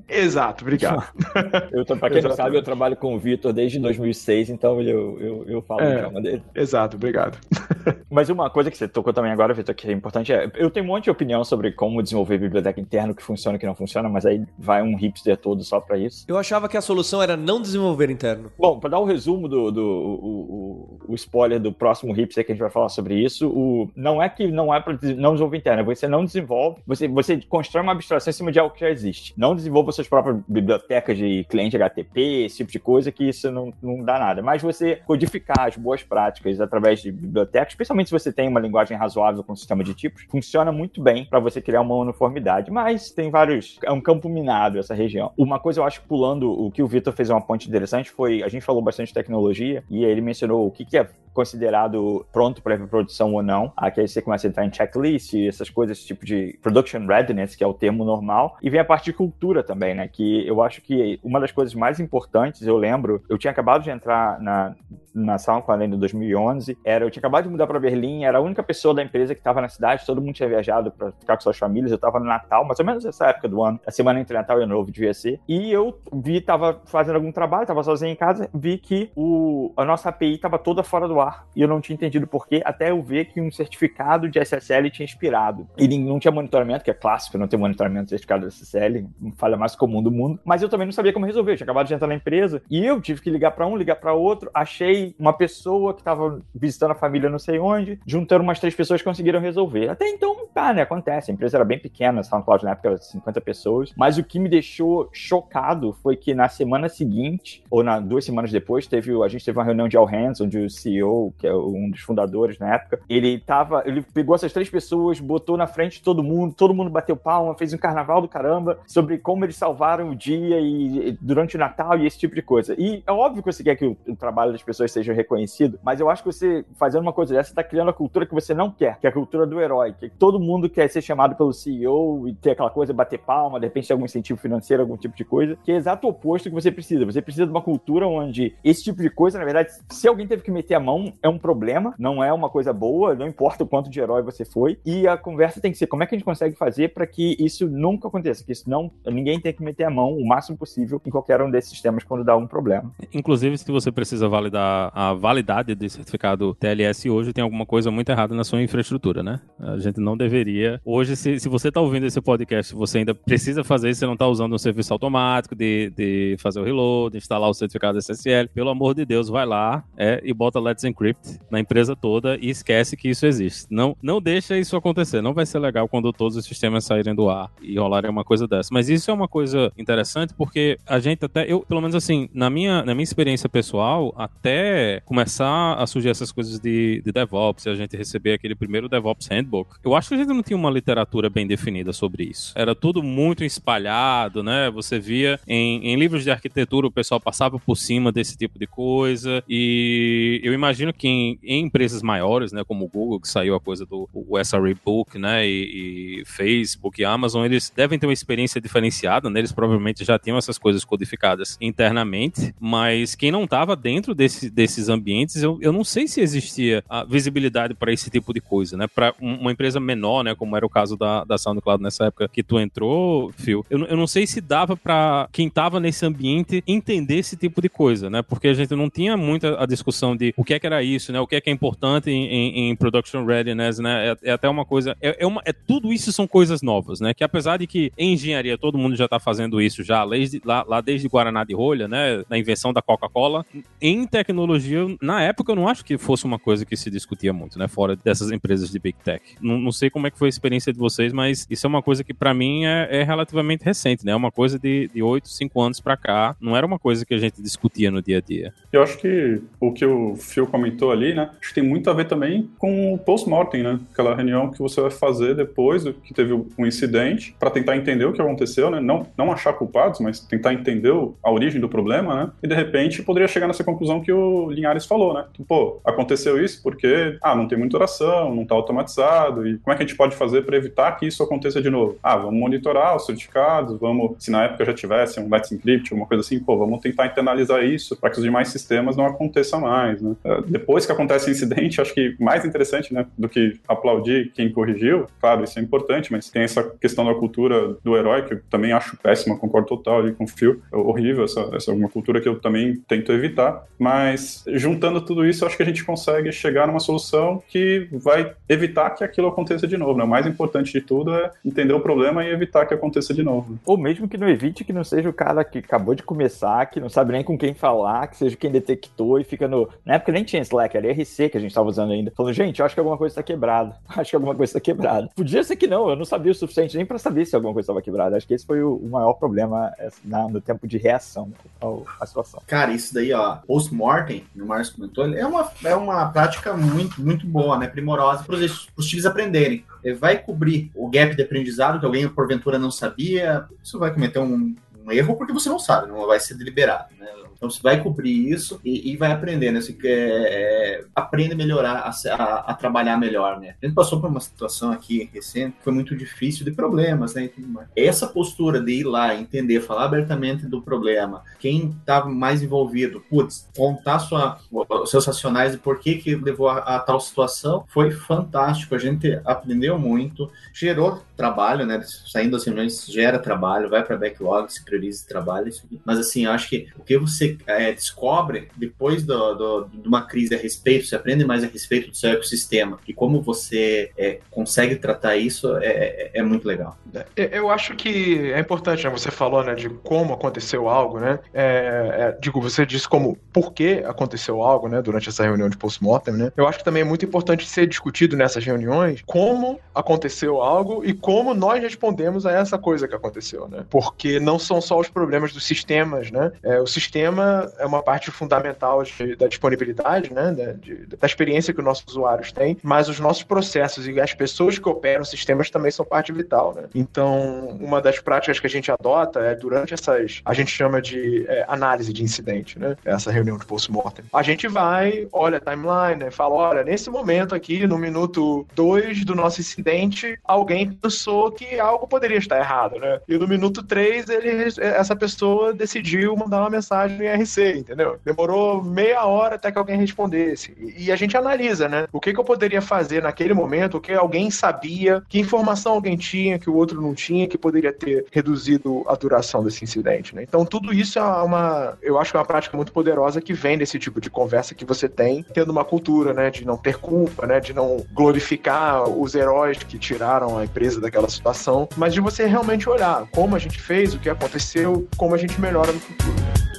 [SPEAKER 2] Exato, obrigado.
[SPEAKER 4] eu, pra quem não sabe, eu trabalho com o Vitor desde 2006, então eu, eu, eu falo é, o dele.
[SPEAKER 2] Exato, obrigado.
[SPEAKER 4] Mas uma coisa que você tocou também agora, Vitor, que é importante é, eu tenho um monte de opinião sobre como desenvolver biblioteca interna, o que funciona e o que não funciona, mas aí vai um hipster todo só para isso.
[SPEAKER 1] Eu achava que a solução era não desenvolver interno.
[SPEAKER 4] Bom, para dar o um resumo do, do o, o, o, spoiler do próximo hipster que a gente vai falar sobre isso, o, não é que não é para não desenvolver interno, você não desenvolve, você, você constrói uma abstração em cima de algo que já existe. Não desenvolva suas próprias bibliotecas de cliente HTTP, esse tipo de coisa, que isso não, não dá nada. Mas você codificar as boas práticas através de bibliotecas, especialmente se você tem uma linguagem razoável com um sistema de tipos, funciona muito bem para você criar uma uniformidade. Mas tem vários. É um campo minado essa região. Uma coisa eu acho pulando, o que o Vitor fez uma ponte interessante foi: a gente falou bastante de tecnologia e ele mencionou o que, que é have considerado pronto para produção ou não. Aqui aí você começa a entrar em checklist, essas coisas, esse tipo de production readiness, que é o termo normal. E vem a parte de cultura também, né? Que eu acho que uma das coisas mais importantes, eu lembro, eu tinha acabado de entrar na, na SoundCloud em 2011, era, eu tinha acabado de mudar para Berlim, era a única pessoa da empresa que estava na cidade, todo mundo tinha viajado para ficar com suas famílias, eu estava no Natal, mais ou menos essa época do ano, a semana entre Natal e Ano Novo devia ser, e eu vi, estava fazendo algum trabalho, estava sozinho em casa, vi que o, a nossa API estava toda fora do ar, e eu não tinha entendido porquê, até eu ver que um certificado de SSL tinha expirado. E não tinha monitoramento, que é clássico, não ter monitoramento certificado de SSL, falha mais comum do mundo, mas eu também não sabia como resolver, eu tinha acabado de entrar na empresa, e eu tive que ligar para um, ligar para outro, achei uma pessoa que estava visitando a família não sei onde, juntando umas três pessoas conseguiram resolver. Até então, tá, né, acontece, a empresa era bem pequena, SoundCloud na época era 50 pessoas, mas o que me deixou chocado foi que na semana seguinte, ou na duas semanas depois, teve, a gente teve uma reunião de All Hands, onde o CEO, que é um dos fundadores na época, ele tava, ele pegou essas três pessoas, botou na frente de todo mundo, todo mundo bateu palma, fez um carnaval do caramba sobre como eles salvaram o dia e, durante o Natal e esse tipo de coisa. E é óbvio que você quer que o, o trabalho das pessoas seja reconhecido, mas eu acho que você, fazendo uma coisa dessa, está criando a cultura que você não quer, que é a cultura do herói, que todo mundo quer ser chamado pelo CEO e ter aquela coisa, bater palma, de repente algum incentivo financeiro, algum tipo de coisa, que é exato o oposto que você precisa. Você precisa de uma cultura onde esse tipo de coisa, na verdade, se alguém teve que meter a mão, é um problema, não é uma coisa boa, não importa o quanto de herói você foi, e a conversa tem que ser como é que a gente consegue fazer para que isso nunca aconteça, que isso não, ninguém tem que meter a mão o máximo possível em qualquer um desses sistemas quando dá um problema.
[SPEAKER 6] Inclusive, se você precisa validar a validade de certificado TLS hoje, tem alguma coisa muito errada na sua infraestrutura, né? A gente não deveria. Hoje, se, se você está ouvindo esse podcast, você ainda precisa fazer isso, você não está usando um serviço automático de, de fazer o reload, instalar o certificado SSL, pelo amor de Deus, vai lá é, e bota Let's Encrypt na empresa toda e esquece que isso existe. Não, não deixa isso acontecer. Não vai ser legal quando todos os sistemas saírem do ar e rolarem uma coisa dessa. Mas isso é uma coisa interessante porque a gente até, eu, pelo menos assim, na minha, na minha experiência pessoal, até começar a surgir essas coisas de, de DevOps, a gente receber aquele primeiro DevOps Handbook, eu acho que a gente não tinha uma literatura bem definida sobre isso. Era tudo muito espalhado, né? Você via em, em livros de arquitetura o pessoal passava por cima desse tipo de coisa e eu imagino que em, em empresas maiores, né, como o Google, que saiu a coisa do SRE Book, né, e, e Facebook e Amazon, eles devem ter uma experiência diferenciada, né? Eles provavelmente já tinham essas coisas codificadas internamente, mas quem não estava dentro desse, desses ambientes, eu, eu não sei se existia a visibilidade para esse tipo de coisa, né? Para uma empresa menor, né, como era o caso da, da SoundCloud nessa época que tu entrou, Phil, eu, eu não sei se dava para quem estava nesse ambiente entender esse tipo de coisa, né? Porque a gente não tinha muita a discussão de o que é que era isso, né? O que é que é importante em, em, em production readiness, né? É, é, até uma coisa. É, é, uma, é tudo isso são coisas novas, né? Que apesar de que em engenharia todo mundo já está fazendo isso já desde, lá, lá desde Guaraná de rolha, né? Na invenção da Coca-Cola, em tecnologia, na época eu não acho que fosse uma coisa que se discutia muito, né? Fora dessas empresas de big tech. Não, não sei como é que foi a experiência de vocês, mas isso é uma coisa que para mim é, é, relativamente recente, né? É uma coisa de, de 8, 5 anos para cá. Não era uma coisa que a gente discutia no dia a dia.
[SPEAKER 5] Eu acho que o que o Phil comentou ali, né? Acho que tem muito a ver também com o post-mortem, né? Aquela reunião que você vai fazer depois que teve um incidente para tentar entender o que aconteceu, né? Não, não achar culpados, mas tentar entender a origem do problema, né? E de repente poderia chegar nessa conclusão que o Linhares falou, né? Então, pô, aconteceu isso porque, ah, não tem muita oração, não tá automatizado, e como é que a gente pode fazer para evitar que isso aconteça de novo? Ah, vamos monitorar os certificados, vamos, se na época já tivesse um Let's Encrypt, alguma coisa assim, pô, vamos tentar internalizar isso para que os demais sistemas não aconteçam mais, né? Depois que acontece o incidente, acho que mais interessante, né, do que aplaudir quem corrigiu, claro, isso é importante, mas tem essa questão da cultura do herói, que eu também acho péssima, concordo total ali com o Phil, é horrível, essa, essa é uma cultura que eu também tento evitar, mas juntando tudo isso, acho que a gente consegue chegar numa solução que vai evitar que aquilo aconteça de novo, né? O mais importante de tudo é entender o problema e evitar que aconteça de novo.
[SPEAKER 4] Ou mesmo que não evite que não seja o cara que acabou de começar, que não sabe nem com quem falar, que seja quem detectou e fica no. Na época nem tinha Slack, era RC que a gente estava usando ainda. Falando, gente, eu acho que alguma coisa está quebrada. Acho que alguma coisa está quebrada. Podia ser que não, eu não sabia o suficiente nem para saber se alguma coisa estava quebrada. Acho que esse foi o, maior problema é, na, no tempo de reação à situação.
[SPEAKER 3] Cara, isso daí, ó, post-mortem, o Márcio comentou, é uma, é uma prática muito, muito boa, né? Primorosa para os times aprenderem. Ele vai cobrir o gap de aprendizado que alguém porventura não sabia. Você vai cometer um, um erro porque você não sabe, não vai ser deliberado, né? Então você vai cobrir isso e, e vai aprender, né? Você é, aprende a melhorar, a, a, a, trabalhar melhor, né? A gente passou por uma situação aqui recente que foi muito difícil de problemas, né? Essa postura de ir lá, entender, falar abertamente do problema, quem estava mais envolvido, putz, contar sua, os seus racionais de por que, que levou a, a tal situação, foi fantástico. A gente aprendeu muito, gerou trabalho, né? Saindo das reuniões, gera trabalho, vai para backlog, se prioriza trabalho, isso aqui. Mas assim, acho que o que você é, descobre depois do, do, de uma crise a respeito, você aprende mais a respeito do seu ecossistema e como você é, consegue tratar isso é, é, é muito legal.
[SPEAKER 2] É, eu acho que é importante, né? Você falou, né, de como aconteceu algo, né? É, digo, você disse como por que aconteceu algo, né, durante essa reunião de post-mortem, né? Eu acho que também é muito importante ser discutido nessas reuniões como aconteceu algo e como nós respondemos a essa coisa que aconteceu, né? Porque não são só os problemas dos sistemas, né? o sistema é uma parte fundamental de, da disponibilidade, né, da, de, da experiência que os nossos usuários têm, mas os nossos processos e as pessoas que operam sistemas também são parte vital, né? Então, uma das práticas que a gente adota é durante essas, a gente chama de é, análise de incidente, né? Essa reunião de post-mortem. A gente vai, olha a timeline, né, fala, olha, nesse momento aqui, no minuto 2 do nosso incidente, alguém pensou que algo poderia estar errado, né? E no minuto 3, ele, essa pessoa decidiu mandar uma mensagem IRC, entendeu? Demorou meia hora até que alguém respondesse. E, e a gente analisa, né? O que, que eu poderia fazer naquele momento, o que alguém sabia, que informação alguém tinha que o outro não tinha, que poderia ter reduzido a duração desse incidente, né? Então, tudo isso é uma, eu acho que é uma prática muito poderosa que vem desse tipo de conversa que você tem, tendo uma cultura, né, de não ter culpa, né, de não glorificar os heróis que tiraram a empresa daquela situação, mas de você realmente olhar como a gente fez, o que aconteceu, como a gente melhora no futuro.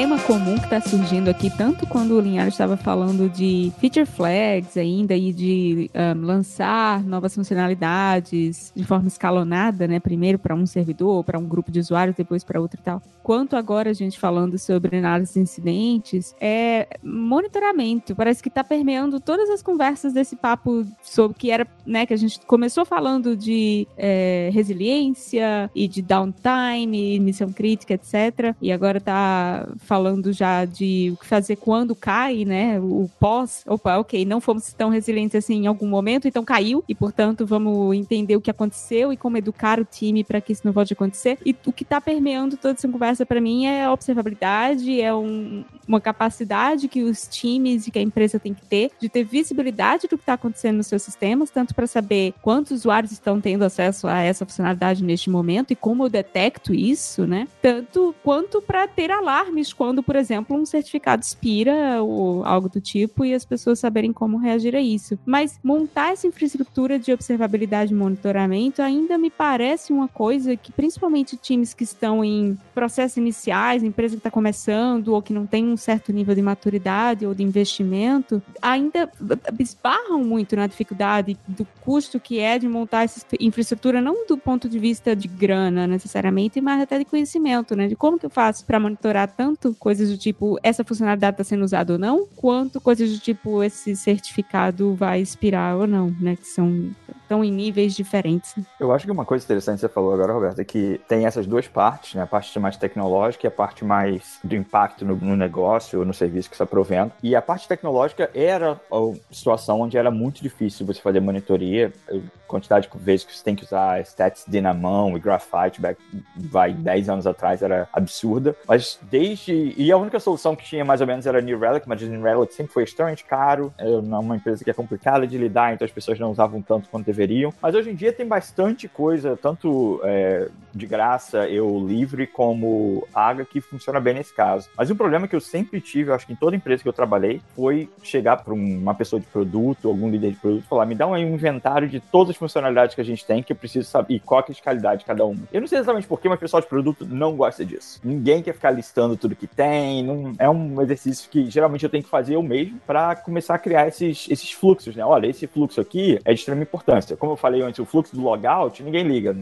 [SPEAKER 7] Tema comum que está surgindo aqui, tanto quando o Linhares estava falando de feature flags ainda e de um, lançar novas funcionalidades de forma escalonada, né? Primeiro para um servidor, para um grupo de usuários, depois para outro e tal. Quanto agora a gente falando sobre análise de incidentes, é monitoramento. Parece que está permeando todas as conversas desse papo sobre que era, né? Que a gente começou falando de é, resiliência e de downtime, missão crítica, etc. E agora está falando já de o que fazer quando cai, né? O pós, opa, ok, não fomos tão resilientes assim em algum momento, então caiu, e portanto vamos entender o que aconteceu e como educar o time para que isso não volte a acontecer. E o que está permeando toda essa conversa para mim é a observabilidade, é um, uma capacidade que os times e que a empresa tem que ter de ter visibilidade do que está acontecendo nos seus sistemas, tanto para saber quantos usuários estão tendo acesso a essa funcionalidade neste momento e como eu detecto isso, né? Tanto quanto para ter alarmes quando, por exemplo, um certificado expira ou algo do tipo e as pessoas saberem como reagir a isso. Mas montar essa infraestrutura de observabilidade e monitoramento ainda me parece uma coisa que, principalmente times que estão em processos iniciais, empresa que está começando ou que não tem um certo nível de maturidade ou de investimento, ainda esbarram muito na dificuldade do custo que é de montar essa infraestrutura, não do ponto de vista de grana necessariamente, mas até de conhecimento, né? De como que eu faço para monitorar tanto coisas do tipo essa funcionalidade está sendo usada ou não, quanto coisas do tipo esse certificado vai expirar ou não, né? Que são estão em níveis diferentes.
[SPEAKER 4] Eu acho que uma coisa interessante que você falou agora, Roberto, é que tem essas duas partes, né? A parte mais tecnológica e a parte mais do impacto no, no negócio, no serviço que está provendo. E a parte tecnológica era a situação onde era muito difícil você fazer monitoria, a quantidade de vezes que você tem que usar Stats Dynamon e Graphite, back, vai 10 anos atrás, era absurda. Mas desde... E a única solução que tinha mais ou menos era New Relic, mas New Relic sempre foi extremamente caro, é uma empresa que é complicada de lidar, então as pessoas não usavam tanto quanto deveriam. Mas hoje em dia tem bastante coisa, tanto é, de graça, eu livre, como paga, que funciona bem nesse caso. Mas um problema que eu sempre tive, eu acho que em toda empresa que eu trabalhei, foi chegar para uma pessoa de produto, algum líder de produto, falar: me dá um inventário de todas as funcionalidades que a gente tem, que eu preciso saber, e qual é a criticalidade de cada uma. Eu não sei exatamente porquê, mas o pessoal de produto não gosta disso. Ninguém quer ficar listando tudo que tem, não, é um exercício que geralmente eu tenho que fazer eu mesmo para começar a criar esses, esses fluxos, né? Olha, esse fluxo aqui é de extrema importância. Como eu falei antes, o fluxo do logout, ninguém liga,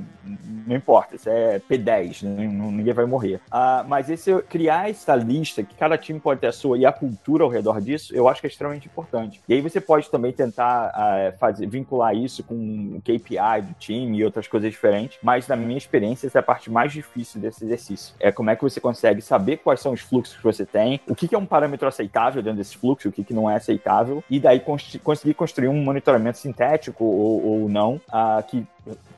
[SPEAKER 4] não importa, isso é P10, né? ninguém vai morrer. Uh, mas esse criar essa lista, que cada time pode ter a sua e a cultura ao redor disso, eu acho que é extremamente importante. E aí você pode também tentar uh, fazer, vincular isso com o KPI do time e outras coisas diferentes, mas na minha experiência, essa é a parte mais difícil desse exercício. É como é que você consegue saber quais são os fluxos que você tem, o que, que é um parâmetro aceitável dentro desse fluxo, o que, que não é aceitável, e daí cons conseguir construir um monitoramento sintético ou, ou não, uh, que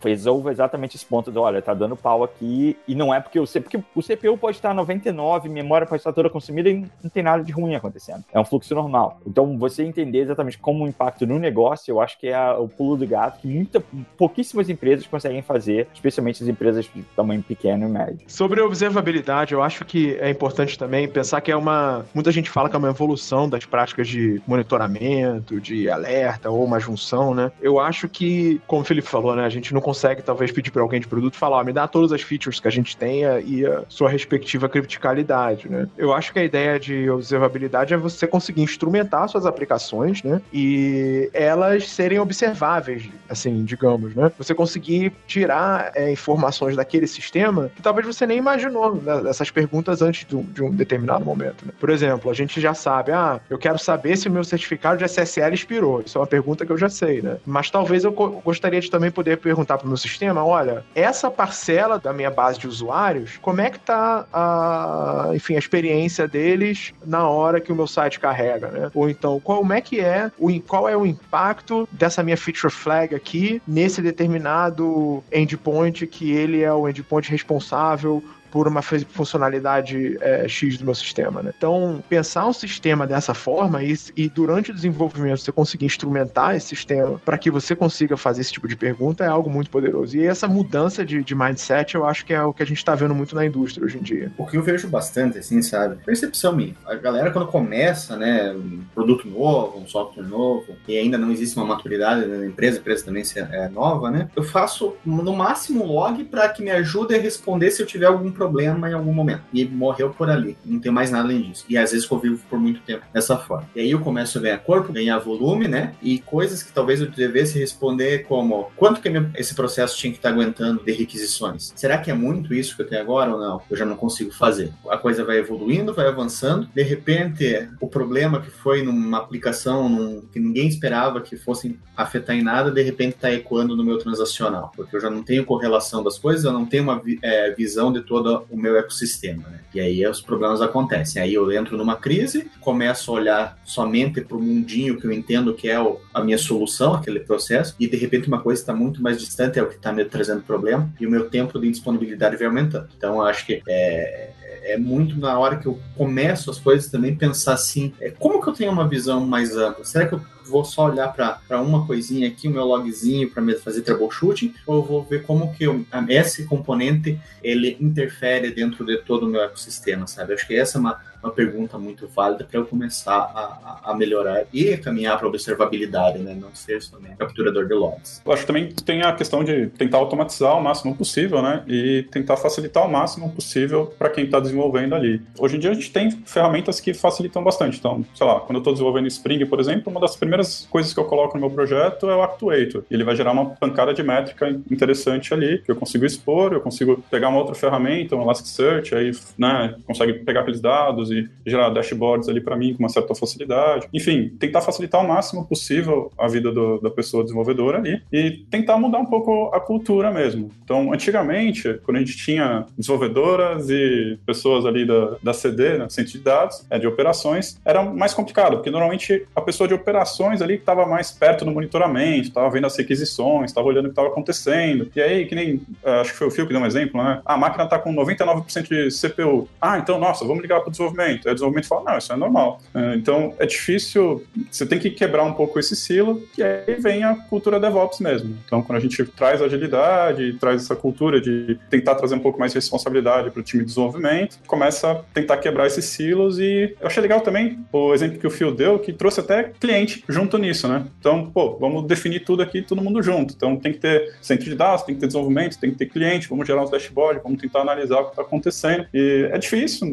[SPEAKER 4] resolva exatamente esse ponto do, olha, tá dando pau aqui, e não é porque o CPU, o CPU pode estar 99, memória pode estar toda consumida e não tem nada de ruim acontecendo. É um fluxo normal. Então, você entender exatamente como o impacto no negócio, eu acho que é o pulo do gato que muita, pouquíssimas empresas conseguem fazer, especialmente as empresas de tamanho pequeno e médio.
[SPEAKER 2] Sobre observabilidade, eu acho que é importante também pensar que é uma. Muita gente fala que é uma evolução das práticas de monitoramento, de alerta ou uma junção, né? Eu acho que, como o Felipe falou, né? A gente não consegue talvez pedir para alguém de produto falar, me dá todas as features que a gente tenha e a sua respectiva criticalidade, né? Eu acho que a ideia de observabilidade é você conseguir instrumentar suas aplicações, né? E elas serem observáveis, assim, digamos, né? Você conseguir tirar é, informações daquele sistema que talvez você nem imaginou né, essas perguntas antes de um, de um determinado momento. Né? Por exemplo, a gente já sabe, ah, eu quero saber se o meu certificado de SSL expirou. Isso é uma pergunta que eu já sei, né? Mas talvez eu gostaria de também poder perguntar para o meu sistema, olha, essa parcela da minha base de usuários, como é que tá a, enfim, a experiência deles na hora que o meu site carrega, né? Ou então, como é que é, o, qual é o impacto dessa minha feature flag aqui nesse determinado endpoint que ele é o endpoint responsável por uma funcionalidade é, X do meu sistema. Né? Então, pensar um sistema dessa forma e, e, durante o desenvolvimento você conseguir instrumentar esse sistema para que você consiga fazer esse tipo de pergunta é algo muito poderoso. E essa mudança de, de mindset eu acho que é o que a gente está vendo muito na indústria hoje em dia.
[SPEAKER 3] O que eu vejo bastante, assim, sabe? Percepção minha. A galera, quando começa, né, um produto novo, um software novo, e ainda não existe uma maturidade na empresa, a empresa também é nova, né? Eu faço no máximo log para que me ajude a responder se eu tiver algum problema em algum momento. E morreu por ali. Não tem mais nada além disso. E às vezes convivo por muito tempo dessa forma. E aí eu começo a ganhar corpo, ganhar volume, né? E coisas que talvez eu devesse responder como quanto que esse processo tinha que estar tá aguentando de requisições? Será que é muito isso que eu tenho agora ou não? Eu já não consigo fazer. A coisa vai evoluindo, vai avançando. De repente, o problema que foi numa aplicação num, que ninguém esperava que fosse afetar em nada, de repente está ecoando no meu transacional. Porque eu já não tenho correlação das coisas, eu não tenho uma é, visão de todo todo o meu ecossistema, né? E aí os problemas acontecem. Aí eu entro numa crise, começo a olhar somente para o mundinho que eu entendo que é a minha solução, aquele processo, e de repente uma coisa está muito mais distante, é o que está me trazendo problema, e o meu tempo de disponibilidade vai aumentando. Então, eu acho que é, é muito na hora que eu começo as coisas também pensar assim, é, como que eu tenho uma visão mais ampla? Será que eu vou só olhar para uma coisinha aqui, o meu logzinho para fazer troubleshooting, ou vou ver como que eu, esse componente ele interfere dentro de todo o meu ecossistema, sabe? Acho que essa é uma, uma pergunta muito válida para eu começar a, a, melhorar e caminhar para observabilidade, né? Não ser somente capturador de logs.
[SPEAKER 5] Eu acho que também tem a questão de tentar automatizar o máximo possível, né? E tentar facilitar o máximo possível para quem está desenvolvendo ali. Hoje em dia a gente tem ferramentas que facilitam bastante. Então, sei lá, quando eu estou desenvolvendo Spring, por exemplo, uma das primeiras coisas que eu coloco no meu projeto é o Actuator. Ele vai gerar uma pancada de métrica interessante ali, que eu consigo expor, eu consigo pegar uma outra ferramenta, um Elasticsearch, aí, né, consegue pegar aqueles dados e gerar dashboards ali para mim com uma certa facilidade. Enfim, tentar facilitar o máximo possível a vida do, da pessoa desenvolvedora ali e tentar mudar um pouco a cultura mesmo. Então, antigamente, quando a gente tinha desenvolvedoras e pessoas ali da, da CD, né, centro de dados, é, de operações, era mais complicado, porque normalmente a pessoa de operações ali estava mais perto do monitoramento, estava vendo as requisições, estava olhando o que estava acontecendo. E aí, que nem, é, acho que foi o Fio que deu um exemplo, né? Ah, a máquina está com 99% de CPU. Ah, então, nossa, vamos ligar para o desenvolvimento. Aí o desenvolvimento fala, não, isso é normal. É, então, é difícil, você tem que quebrar um pouco esse silo, e aí vem a cultura DevOps mesmo. Então, quando a gente traz agilidade, traz essa cultura de tentar trazer um pouco mais de responsabilidade para o time de desenvolvimento, começa a tentar quebrar esses silos e eu achei legal também o exemplo que o Phil deu, que trouxe até cliente junto nisso, né? Então, pô, vamos definir tudo aqui, todo mundo junto. Então, tem que ter centro de dados, tem que ter desenvolvimento, tem que ter cliente, vamos gerar uns dashboards, vamos tentar analisar o que está acontecendo. E é difícil,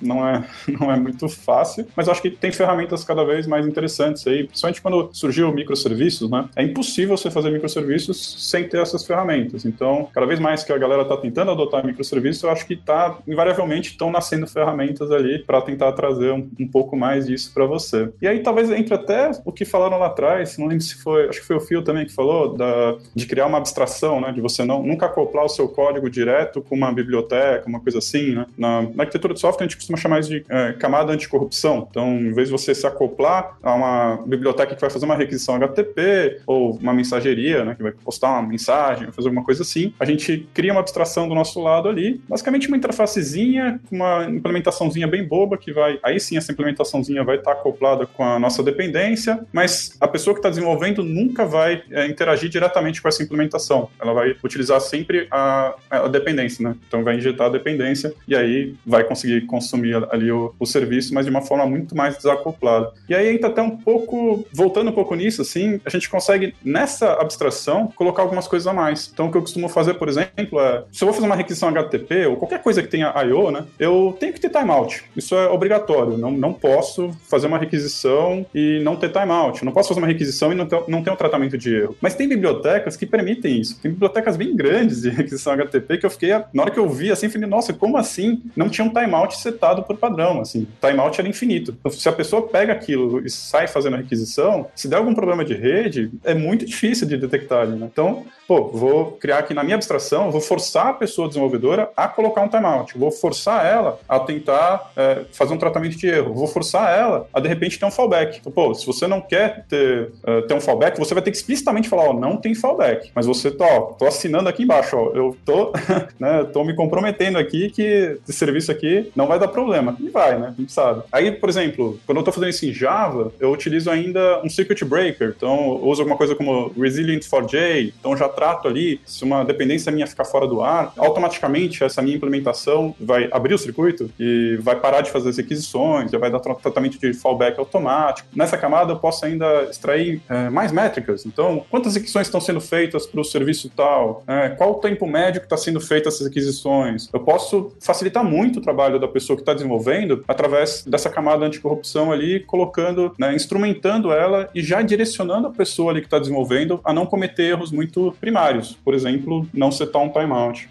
[SPEAKER 5] não é, não é muito fácil, mas acho que tem ferramentas cada vez mais interessantes aí, principalmente quando surgiu microserviços, né? É impossível você fazer microserviços sem ter essas ferramentas. Então, cada vez mais que a galera está tentando adotar microserviços, eu acho que tá invariavelmente estão nascendo ferramentas ali para tentar trazer um, um, pouco mais disso para você. E aí talvez entre até o que falaram lá atrás, não lembro se foi, acho que foi o Phil também que falou da, de criar uma abstração, né? De você não nunca acoplar o seu código direto com uma biblioteca, uma coisa assim, né? Na, na arquitetura de software a gente costuma chamar isso de é, camada anticorrupção. Então, em vez de você se acoplar a uma biblioteca que vai fazer uma requisição HTTP ou uma mensageria, né, que vai postar uma mensagem, fazer alguma coisa assim, a gente cria uma abstração do nosso lado ali, basicamente uma interfacezinha, uma implementaçãozinha bem boba que vai, aí sim essa implementaçãozinha vai estar acoplada com a nossa dependência, mas a pessoa que está desenvolvendo nunca vai é, interagir diretamente com essa implementação. Ela vai utilizar sempre a, a dependência, né? Então vai injetar a dependência e aí vai conseguir consumir ali o, o serviço, mas de uma forma muito mais desacoplada. E aí entra até um pouco, voltando um pouco nisso, assim, a gente consegue, nessa abstração, colocar algumas coisas a mais. Então, o que eu costumo fazer, por exemplo, é, se eu vou fazer uma requisição HTTP, ou qualquer coisa que tenha I.O., né, eu tenho que ter timeout. Isso é obrigatório. Não, não posso fazer uma requisição e não ter timeout. Eu não posso fazer uma requisição e não ter, não ter um tratamento de erro. Mas tem bibliotecas que permitem isso. Tem bibliotecas bem grandes de requisição HTTP que eu fiquei, na hora que eu vi, assim, falei, nossa, como assim não tinha um timeout setado por padrão, assim timeout era infinito. Então, se a pessoa pega aquilo e sai fazendo a requisição, se der algum problema de rede, é muito difícil de detectar. Né? Então, pô, vou criar aqui na minha abstração, vou forçar a pessoa desenvolvedora a colocar um timeout, vou forçar ela a tentar é, fazer um tratamento de erro, vou forçar ela a de repente ter um fallback. Então, pô, se você não quer ter, uh, ter um fallback, você vai ter que explicitamente falar, ó, não tem fallback, mas você tá, ó, tô assinando aqui embaixo, ó, eu tô, né, tô me comprometendo aqui que esse serviço aqui não vai dar problema. E vai, né? A gente sabe. Aí, por exemplo, quando eu tô fazendo isso em Java, eu utilizo ainda um circuit breaker, então uso alguma coisa como Resilient4j, então já trato ali, se uma dependência minha ficar fora do ar, automaticamente essa minha implementação vai abrir o circuito e vai parar de fazer as requisições, já vai dar tratamento de fallback automático. Nessa camada eu posso ainda extrair é, mais métricas. Então, quantas requisições estão sendo feitas para o serviço tal? É, qual o tempo médio que está sendo feito essas requisições? Eu posso facilitar muito o trabalho da pessoa que está desenvolvendo através dessa camada anticorrupção ali, colocando, né, instrumentando ela e já direcionando a pessoa ali que está desenvolvendo a não cometer erros muito primários. Por exemplo, não setar um timeout.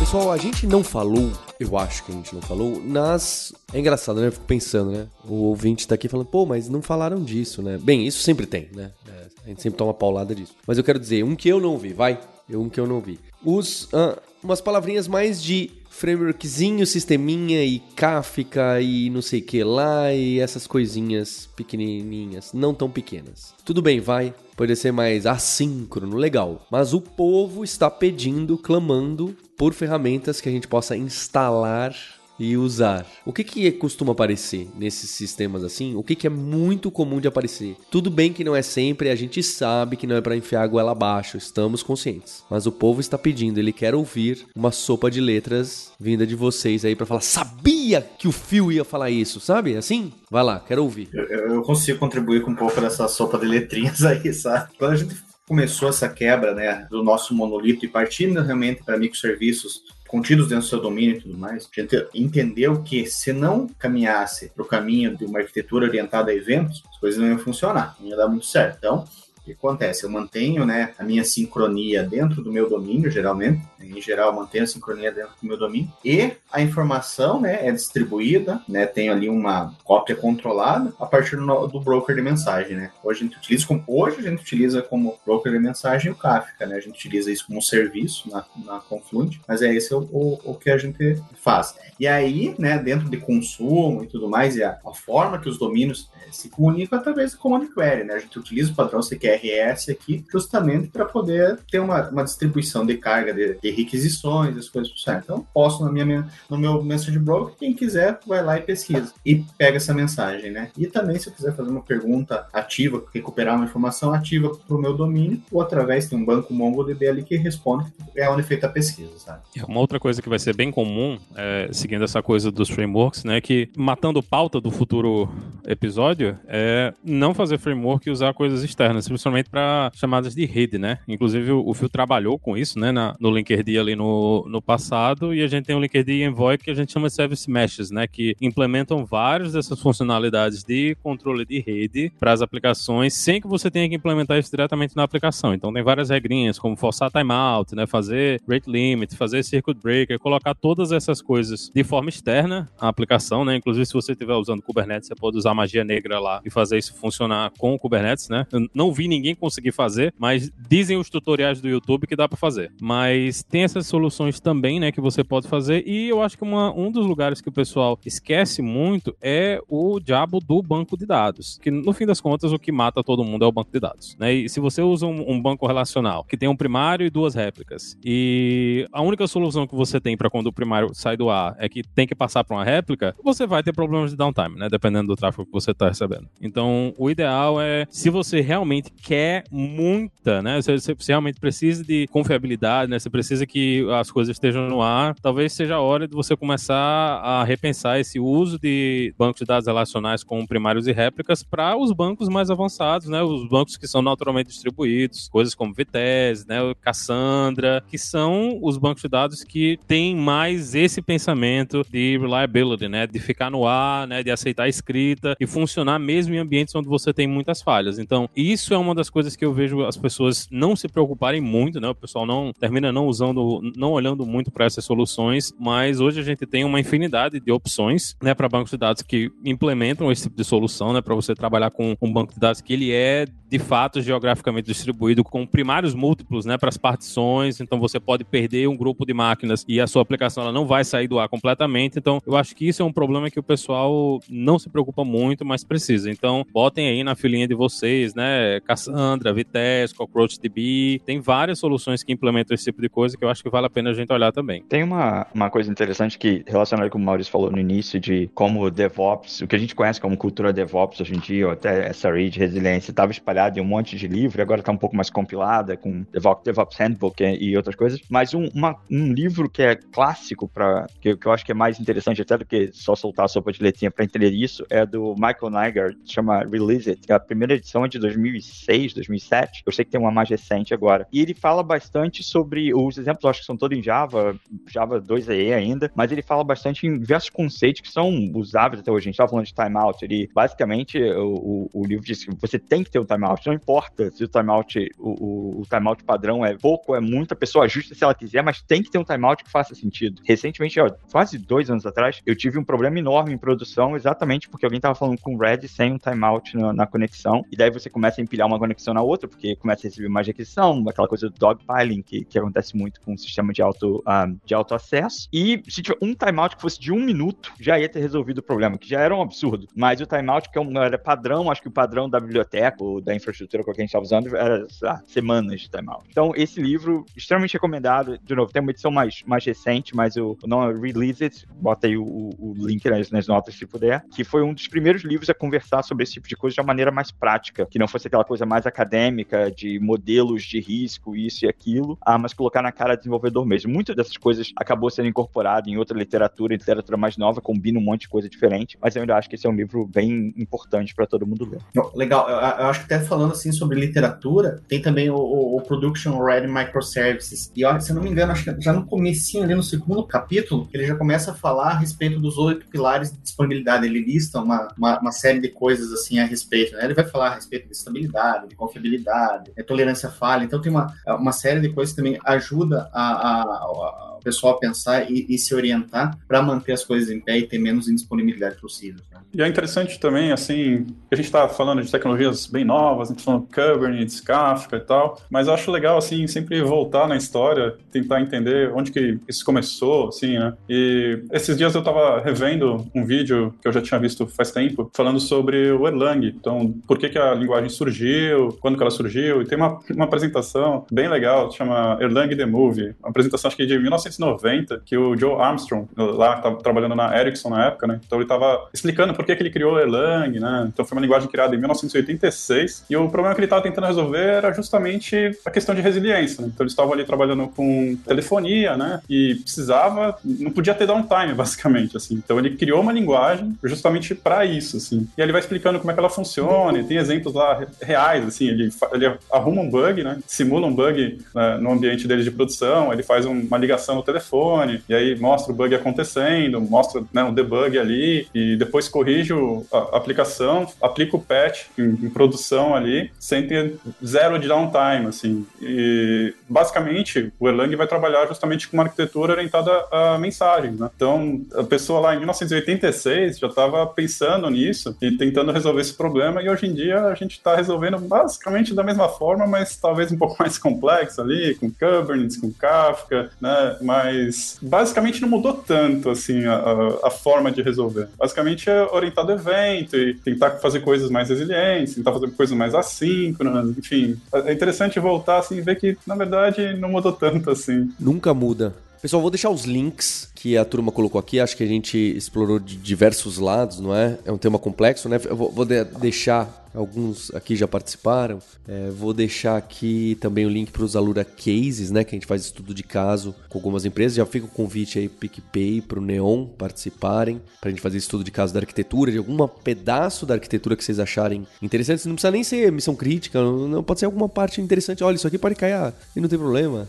[SPEAKER 1] Pessoal, a gente não falou, eu acho que a gente não falou, nas. É engraçado, né? Eu fico pensando, né? O ouvinte tá aqui falando, pô, mas não falaram disso, né? Bem, isso sempre tem, né? É, a gente sempre toma paulada disso. Mas eu quero dizer, um que eu não vi, vai. Um que eu não vi. Os. ah, umas palavrinhas mais de frameworkzinho, sisteminha e Kafka e não sei que lá e essas coisinhas pequenininhas, não tão pequenas. Tudo bem, vai, pode ser mais assíncrono, legal. Mas o povo está pedindo, clamando por ferramentas que a gente possa instalar e usar. O que que costuma aparecer nesses sistemas assim? O que que é muito comum de aparecer? Tudo bem que não é sempre, a gente sabe que não é para enfiar a goela abaixo, estamos conscientes. Mas o povo está pedindo, ele quer ouvir uma sopa de letras vinda de vocês aí para falar, sabia que o Phil ia falar isso, sabe? Assim? Vai lá, quero ouvir.
[SPEAKER 3] Eu, eu consigo contribuir com um pouco dessa sopa de letrinhas aí, sabe? Quando a gente começou essa quebra, né, do nosso monolito e partindo realmente para microserviços contidos dentro do seu domínio e tudo mais, a gente entendeu que se não caminhasse para o caminho de uma arquitetura orientada a eventos, as coisas não iam funcionar, não ia dar muito certo. Então, o que acontece? Eu mantenho né, a minha sincronia dentro do meu domínio, geralmente. Em geral, eu mantenho a sincronia dentro do meu domínio. E a informação né, é distribuída, né, tenho ali uma cópia controlada a partir do, do broker de mensagem. Né? Hoje, a gente utiliza como, hoje a gente utiliza como broker de mensagem o Kafka. Né? A gente utiliza isso como serviço na, na Confluent, mas é esse o, o, o que a gente faz. E aí, né, dentro de consumo e tudo mais, e a, a forma que os domínios eh, se comunicam através do Command Query. Né? A gente utiliza o padrão CQRS aqui justamente para poder ter uma, uma distribuição de carga de, de requisições, as coisas certo. Então, posso na minha, no meu message broker, quem quiser vai lá e pesquisa e pega essa mensagem, né? E também, se eu quiser fazer uma pergunta ativa, recuperar uma informação ativa para o meu domínio, ou através de um banco MongoDB ali que responde, é onde é feita a pesquisa, sabe?
[SPEAKER 6] É uma outra coisa que vai ser bem comum, é, seguindo essa coisa dos frameworks, né? Que matando pauta do futuro episódio é não fazer framework e usar coisas externas, principalmente para chamadas de rede, né? Inclusive o, o Phil trabalhou com isso, né? Na, no Linkerd ali no, no passado e a gente tem o Linkerd Envoy que a gente chama de Service Meshes, né? Que implementam várias dessas funcionalidades de controle de rede para as aplicações sem que você tenha que implementar isso diretamente na aplicação. Então tem várias regrinhas como forçar timeout, né? Fazer rate limit, fazer circuit breaker, colocar todas essas coisas de forma externa à aplicação, né? Inclusive se você estiver usando Kubernetes, você pode usar magia negra lá e fazer isso funcionar com o Kubernetes, né? Eu não vi ninguém conseguir fazer, mas dizem os tutoriais do YouTube que dá para fazer. Mas tem essas soluções também, né, que você pode fazer e eu acho que uma, um dos lugares que o pessoal esquece muito é o diabo do banco de dados, que no fim das contas o que mata todo mundo é o banco de dados, né? E se você usa um, um banco relacional que tem um primário e duas réplicas e a única solução que você tem para quando o primário sai do ar é que tem que passar para uma réplica, você vai ter problemas de downtime, né, dependendo do tráfego que você está recebendo. Então, o ideal é se você realmente quer muita, né? Você, você realmente precisa de confiabilidade, né? Você precisa que as coisas estejam no ar. Talvez seja a hora de você começar a repensar esse uso de bancos de dados relacionais com primários e réplicas para os bancos mais avançados, né? Os bancos que são naturalmente distribuídos, coisas como Vitesse, né? Cassandra, que são os bancos de dados que têm mais esse pensamento de reliability, né? De ficar no ar, né? De aceitar a escrita e funcionar mesmo em ambientes onde você tem muitas falhas. Então, isso é uma das coisas que eu vejo as pessoas não se preocuparem muito, né? O pessoal não termina não usando, não olhando muito para essas soluções, mas hoje a gente tem uma infinidade de opções, né, para bancos de dados que implementam esse tipo de solução, né, para você trabalhar com um banco de dados que ele é de fato geograficamente distribuído com primários múltiplos, né, para as partições, então você pode perder um grupo de máquinas e a sua aplicação ela não vai sair do ar completamente. Então, eu acho que isso é um problema que o pessoal não se preocupa muito, mas precisa. Então, botem aí na filinha de vocês, né, Cassandra, Vitesse, CockroachDB, tem várias soluções que implementam esse tipo de coisa que eu acho que vale a pena a gente olhar também.
[SPEAKER 4] Tem uma, uma coisa interessante que, relacionada com o Maurício falou no início, de como DevOps, o que a gente conhece como cultura DevOps hoje em dia, ou até essa de resiliência, estava espalhado em um monte de livro, agora está um pouco mais compilada com DevOps, Handbook e outras coisas. Mas um, uma, um livro que é clássico, para que, que eu acho que é mais interessante até do que só soltar a sopa de letrinha para entender isso, é do Michael Nygaard, chama Release It. A primeira edição é de 2006, 2007. Eu sei que tem uma mais recente agora. E ele fala bastante sobre os exemplos, acho que são todos em Java, Java 2EE ainda, mas ele fala bastante em diversos conceitos que são usáveis até hoje. A gente estava falando de timeout. Ele, basicamente, o, o, o, livro diz que você tem que ter um timeout. Não importa se o timeout, o, o, o timeout padrão é pouco, é muito, a pessoa ajusta se ela quiser, mas tem que ter um timeout que faça sentido. Recentemente, ó, quase dois anos atrás, eu tive um problema enorme em produção exatamente porque alguém estava falando com o Red sem um timeout na, na, conexão, e daí você começa a empilhar uma conexão na outra, porque começa a receber mais requisição, aquela coisa do dogpiling, que, que acontece muito com o sistema de auto, um, ah, de auto acesso. E se tiver um timeout que fosse de um minuto, já ia ter resolvido o problema, que já era um absurdo. Mas o timeout, que é um, era padrão, acho que o padrão da biblioteca ou da infraestrutura que a gente estava usando era semanas de timeout. Então, esse livro, extremamente recomendado. De novo, tem uma edição mais, mais recente, mas o, o nome é Release It, bota aí o, o link nas, nas, notas se puder, que foi um dos primeiros livros a conversar sobre esse tipo de coisa de uma maneira mais prática, que não fosse aquela coisa mais acadêmica de modelos de risco, isso e aquilo, ah, mas colocar na cara do desenvolvedor mesmo. Muitas dessas coisas acabou sendo incorporado em outra literatura, literatura mais nova, combina um monte de coisa diferente, mas eu ainda acho que esse é um livro bem importante para todo mundo ler.
[SPEAKER 3] Legal, eu, eu, acho que até falando assim sobre literatura, tem também o, o, o Production Ready Microservices, e ó, se eu não me engano, acho que já no comecinho ali no segundo capítulo, ele já começa a falar a respeito dos oito pilares de disponibilidade, ele lista uma, uma, uma série de coisas assim a respeito, né? ele vai falar a respeito de estabilidade, de confiabilidade, de tolerância à falha, então tem uma, uma série de coisas que também ajuda a, a, a pessoal pensar e, e se orientar para manter as coisas em pé e ter menos indisponibilidade possível. Né?
[SPEAKER 5] E é interessante também, assim, a gente está falando de tecnologias bem novas, a gente tá falando Kubernetes, Kafka e tal, mas eu acho legal, assim, sempre voltar na história, tentar entender onde que isso começou, assim, né? E esses dias eu estava revendo um vídeo que eu já tinha visto faz tempo, falando sobre o Erlang. Então, por que que a linguagem surgiu, quando que ela surgiu, e tem uma, uma apresentação bem legal, chama Erlang The Movie, uma apresentação acho que de 19 1990, que o Joe Armstrong, lá estava trabalhando na Ericsson na época, né? Então ele estava explicando por que, que ele criou Erlang, né? Então foi uma linguagem criada em 1986 e o problema que ele estava tentando resolver era justamente a questão de resiliência. Né? Então eles estavam ali trabalhando com telefonia, né? E precisava, não podia ter downtime, basicamente, assim. Então ele criou uma linguagem justamente para isso, assim. E ele vai explicando como é que ela funciona, tem exemplos lá reais, assim. Ele, ele arruma um bug, né? Simula um bug né, no ambiente dele de produção, ele faz uma ligação no telefone, e aí mostra o bug acontecendo, mostra né, um debug ali, e depois corrige a aplicação, aplica o patch em, em, produção ali, sem ter zero de downtime, assim. E basicamente o Erlang vai trabalhar justamente com uma arquitetura orientada a mensagens, né? Então a pessoa lá em 1986 já estava pensando nisso e tentando resolver esse problema, e hoje em dia a gente está resolvendo basicamente da mesma forma, mas talvez um pouco mais complexo ali, com Kubernetes, com Kafka, né? Mas basicamente não mudou tanto assim a, a, forma de resolver. Basicamente é orientado ao evento e tentar fazer coisas mais resilientes, tentar fazer coisas mais assíncronas, enfim. É interessante voltar assim e ver que na verdade não mudou tanto assim.
[SPEAKER 1] Nunca muda. Pessoal, vou deixar os links que a turma colocou aqui. Acho que a gente explorou de diversos lados, não é? É um tema complexo, né? Eu vou, de deixar alguns aqui já participaram. É, vou deixar aqui também o link para os Alura Cases, né? Que a gente faz estudo de caso com algumas empresas. Já fica o convite aí para PicPay, para o Neon participarem, para a gente fazer estudo de caso da arquitetura, de algum pedaço da arquitetura que vocês acharem interessante. Não precisa nem ser missão crítica, não pode ser alguma parte interessante. Olha, isso aqui pode cair e não tem problema.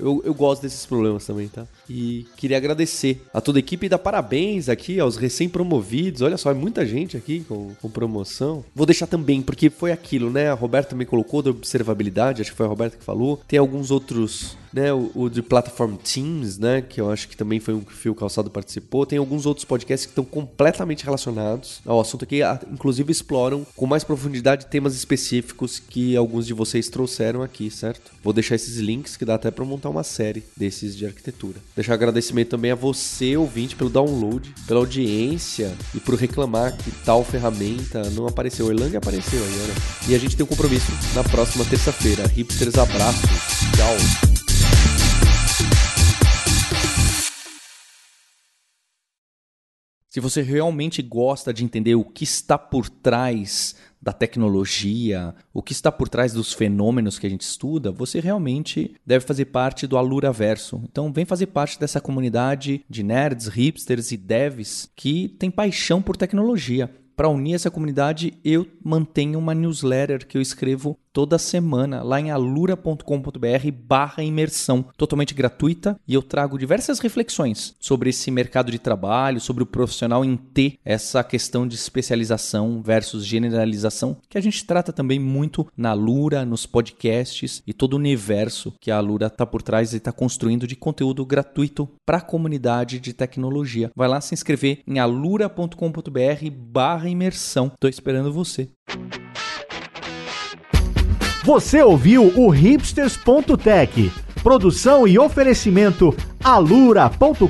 [SPEAKER 1] Eu, eu gosto desses problemas também, tá? E queria agradecer a toda a equipe e dar parabéns aqui aos recém-promovidos. Olha só, é muita gente aqui com, com promoção. Vou deixar também porque foi aquilo, né? A Roberta também colocou da observabilidade, acho que foi a Roberta que falou. Tem alguns outros né, o, o, de Platform Teams, né, que eu acho que também foi um que o Fio Calçado participou. Tem alguns outros podcasts que estão completamente relacionados ao assunto aqui, inclusive exploram com mais profundidade temas específicos que alguns de vocês trouxeram aqui, certo? Vou deixar esses links que dá até para montar uma série desses de arquitetura. Deixar agradecimento também a você, ouvinte, pelo download, pela audiência e por reclamar que tal ferramenta não apareceu. O Erlang apareceu aí, olha. E a gente tem um compromisso na próxima terça-feira. Hipsters, abraços. Tchau. Se você realmente gosta de entender o que está por trás da tecnologia, o que está por trás dos fenômenos que a gente estuda, você realmente deve fazer parte do Alura Verso. Então, vem fazer parte dessa comunidade de nerds, hipsters e devs que tem paixão por tecnologia.
[SPEAKER 8] Para unir essa comunidade, eu mantenho uma newsletter que eu escrevo toda semana lá em alura.com.br barra imersão, totalmente gratuita, e eu trago diversas reflexões sobre esse mercado de trabalho, sobre o profissional em ter essa questão de especialização versus generalização, que a gente trata também muito na Alura, nos podcasts e todo o universo que a Alura está por trás e está construindo de conteúdo gratuito para a comunidade de tecnologia. Vai lá se inscrever em alura.com.br barra imersão. Estou esperando você.
[SPEAKER 9] Você ouviu o hipsters.tech. Produção e oferecimento alura.com.br.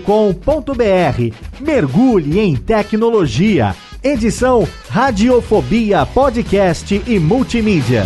[SPEAKER 9] Mergulhe em tecnologia. Edição Radiofobia Podcast e Multimídia.